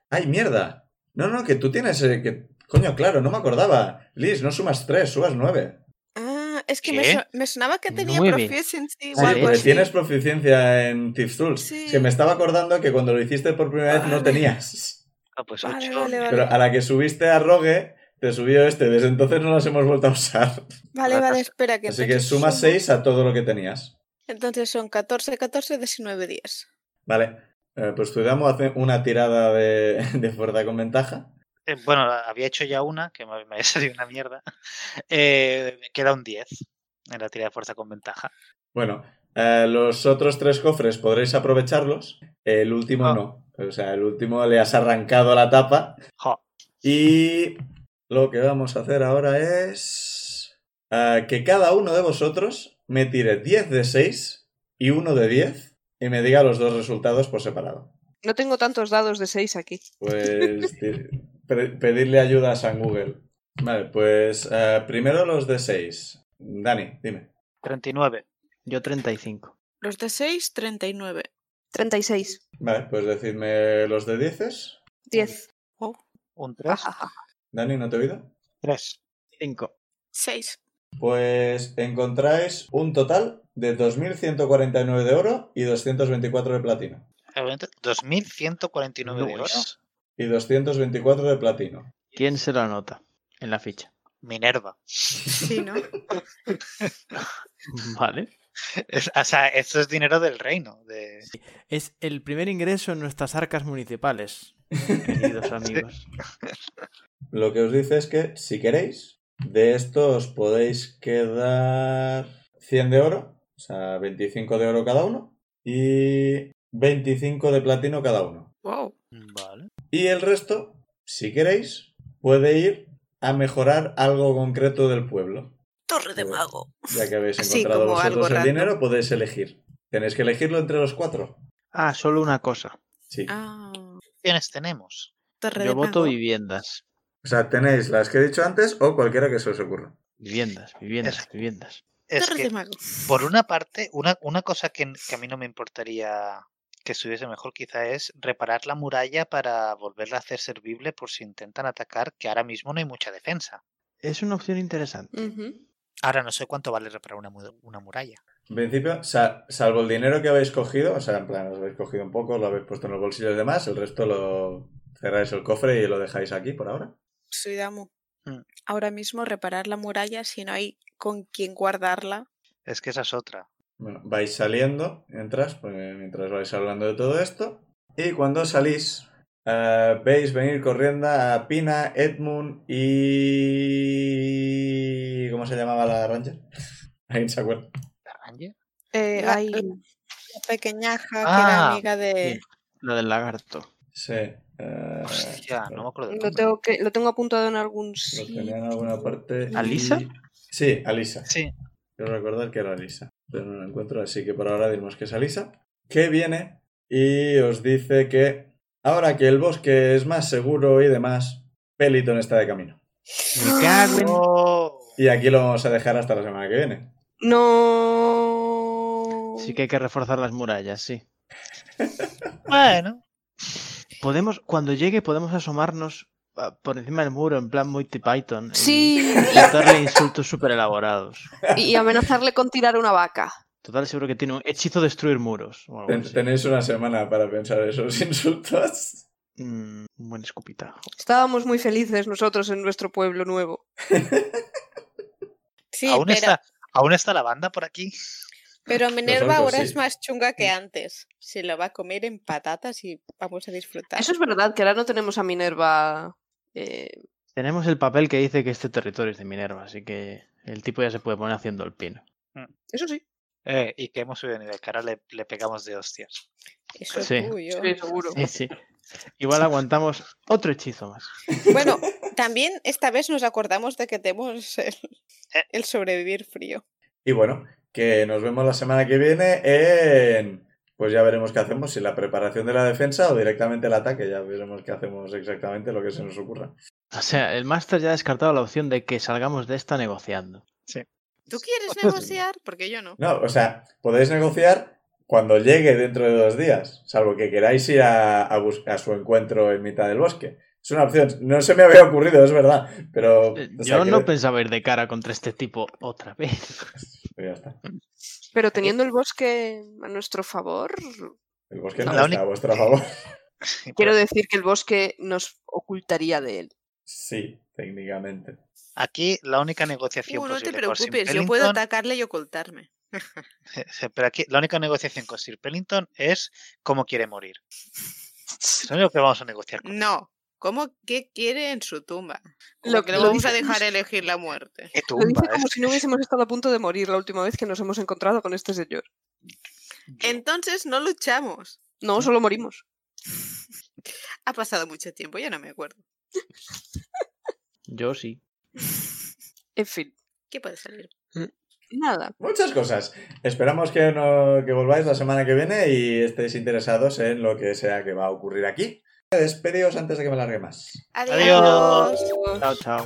¡Ay, mierda! No, no, que tú tienes. eh, que... Coño, claro, no me acordaba. Liz, no sumas tres, subas nueve. Ah, es que me, ¿Qué? so- me sonaba que tenía Nueve. proficiency o Sí, así. tienes proficiencia en Thief Tools. Sí. Es que me estaba acordando que cuando lo hiciste por primera vez no tenías. Ah, pues Vale, ocho. vale, vale. Pero a la que subiste a Rogue, te subió este. Desde entonces no las hemos vuelto a usar. Vale, vale, espera que Así que sumas sumo. 6 a todo lo que tenías. Entonces son 14, 14, 19, 10. Vale. Eh, pues tu damo hace una tirada de, de fuerza con ventaja. Eh, bueno, había hecho ya una, que me, me había salido una mierda. Eh, me queda un 10 en la tirada de fuerza con ventaja. Bueno, eh, los otros tres cofres podréis aprovecharlos. El último Ah. no. O sea, el último le has arrancado la tapa. Jo, Y lo que vamos a hacer ahora es eh, que cada uno de vosotros me tire 10 de 6 y uno de 10 y me diga los dos resultados por separado. No tengo tantos dados de 6 aquí. Pues pedirle ayuda a San Google. Vale, pues eh, primero los de 6. Dani, dime. 39. Yo 35. Los de 6, 39. 36. Vale, pues decidme los de 10. 10. Un 3. Dani, ¿no te he oído? 3. 5. 6. Pues encontráis un total de 2.149 de oro y 224 de platino. 2149 de oro. Y 224 de platino. ¿Quién se lo anota en la ficha? Minerva. Sí, ¿no? Vale. Es- o sea, esto es dinero del reino. De... Es el primer ingreso en nuestras arcas municipales, queridos amigos. Lo que os dice es que, si queréis, de esto os podéis quedar 100 de oro, o sea, 25 de oro cada uno, y 25 de platino cada uno. Wow. Vale. Y el resto, si queréis, puede ir a mejorar algo concreto del pueblo. Torre de Bueno. mago. Ya que habéis Sí, encontrado como vosotros el random. dinero, podéis elegir. Tenéis que elegirlo entre los cuatro. Ah, solo una cosa. Sí. Ah, ¿Quiénes tenemos? torre Yo de voto mago. viviendas. O sea, tenéis las que he dicho antes o cualquiera que se os ocurra. Viviendas, viviendas, Es- viviendas. Es que, por una parte, una, una cosa que, que a mí no me importaría que estuviese mejor quizá es reparar la muralla para volverla a hacer servible por si intentan atacar, que ahora mismo no hay mucha defensa. Es una opción interesante. Ahora no sé cuánto vale reparar una, una muralla. En principio, sa- salvo el dinero que habéis cogido, o sea, en plan, os habéis cogido un poco, lo habéis puesto en los bolsillos y demás, el resto lo cerráis el cofre y lo dejáis aquí por ahora. Soy Damu. Mm. Ahora mismo reparar la muralla si no hay con quién guardarla. Es que esa es otra. Bueno, vais saliendo, entras, pues, mientras vais hablando de todo esto, y cuando salís, eh, veis venir corriendo a Pina, Edmund y... ¿Cómo se llamaba la ranger? ¿Alguien se acuerda? ¿La Ranger? Eh, La- hay la pequeñaja que Ah, era amiga de. sí. La del lagarto. Sí. eh, Hostia, no me acuerdo Lo tengo, que, lo tengo apuntado en algún Lo sitio. tenía en alguna parte. ¿Alisa? y- Sí, Alisa. Sí, Quiero recordar que era Alisa. Pero no la encuentro, así que por ahora diremos que es Alisa. Que viene y os dice que ahora que el bosque es más seguro y demás, Peliton está de camino. Me cago en- Y aquí lo vamos a dejar hasta la semana que viene. No. Sí que hay que reforzar las murallas, sí. Bueno, Podemos, cuando llegue, podemos asomarnos ah, por encima del muro en plan Monty Python. y- Sí, Y darle insultos súper elaborados. y, y amenazarle con tirar una vaca. Total, seguro que tiene un hechizo destruir muros. Ten- tenéis una semana para pensar esos insultos. Mm, un buen escupitajo. Estábamos muy felices nosotros en nuestro pueblo nuevo. Sí, ¿Aún, pero, está, ¿Aún está la banda por aquí? Pero Minerva Nosotros ahora sí. es más chunga que antes. Se lo va a comer en patatas y vamos a disfrutar. Eso es verdad, que ahora no tenemos a Minerva. eh, Tenemos el papel que dice que este territorio es de Minerva, así que el tipo ya se puede poner haciendo el pino. Eso sí. Eh, y que hemos subido de nivel, que ahora le, le pegamos de hostias. Eso es Sí. tuyo. Sí, seguro. Sí, sí. Igual aguantamos otro hechizo más. Bueno, también esta vez nos acordamos de que tenemos el, el sobrevivir frío. Y bueno, que nos vemos la semana que viene en... Pues ya veremos qué hacemos, si la preparación de la defensa o directamente el ataque. Ya veremos qué hacemos exactamente, lo que se nos ocurra. O sea, el máster ya ha descartado la opción de que salgamos de esta negociando. ¿Tú quieres negociar? Porque yo no. No, o sea, podéis negociar cuando llegue dentro de dos días, salvo que queráis ir a, a, a su encuentro en mitad del bosque. Es una opción. No se me había ocurrido, es verdad. Pero. Eh, o sea, Yo que- no pensaba ir de cara contra este tipo otra vez. Ya está. Pero teniendo el bosque a nuestro favor, El bosque No, está única- a vuestro favor. quiero decir que el bosque nos ocultaría de él. Sí, técnicamente. Aquí la única negociación Uh, no te posible Sir preocupes, yo puedo atacarle y ocultarme. Pero aquí la única negociación con Sir Pellington es cómo quiere morir. Es lo único que vamos a negociar con él. No. ¿Cómo que quiere en su tumba? Lo- que le vamos a dejar elegir la muerte. ¿Qué Lo dice tumba? como si no hubiésemos estado a punto de morir la última vez que nos hemos encontrado con este señor. Entonces no luchamos. No, solo morimos. Ha pasado mucho tiempo, ya no me acuerdo. Yo sí. En fin, ¿Qué puede salir? nada. Muchas cosas. Esperamos que, no, que volváis la semana que viene y estéis interesados en lo que sea que va a ocurrir aquí. Despedidos antes de que me largue más. Adiós. Chao, chao.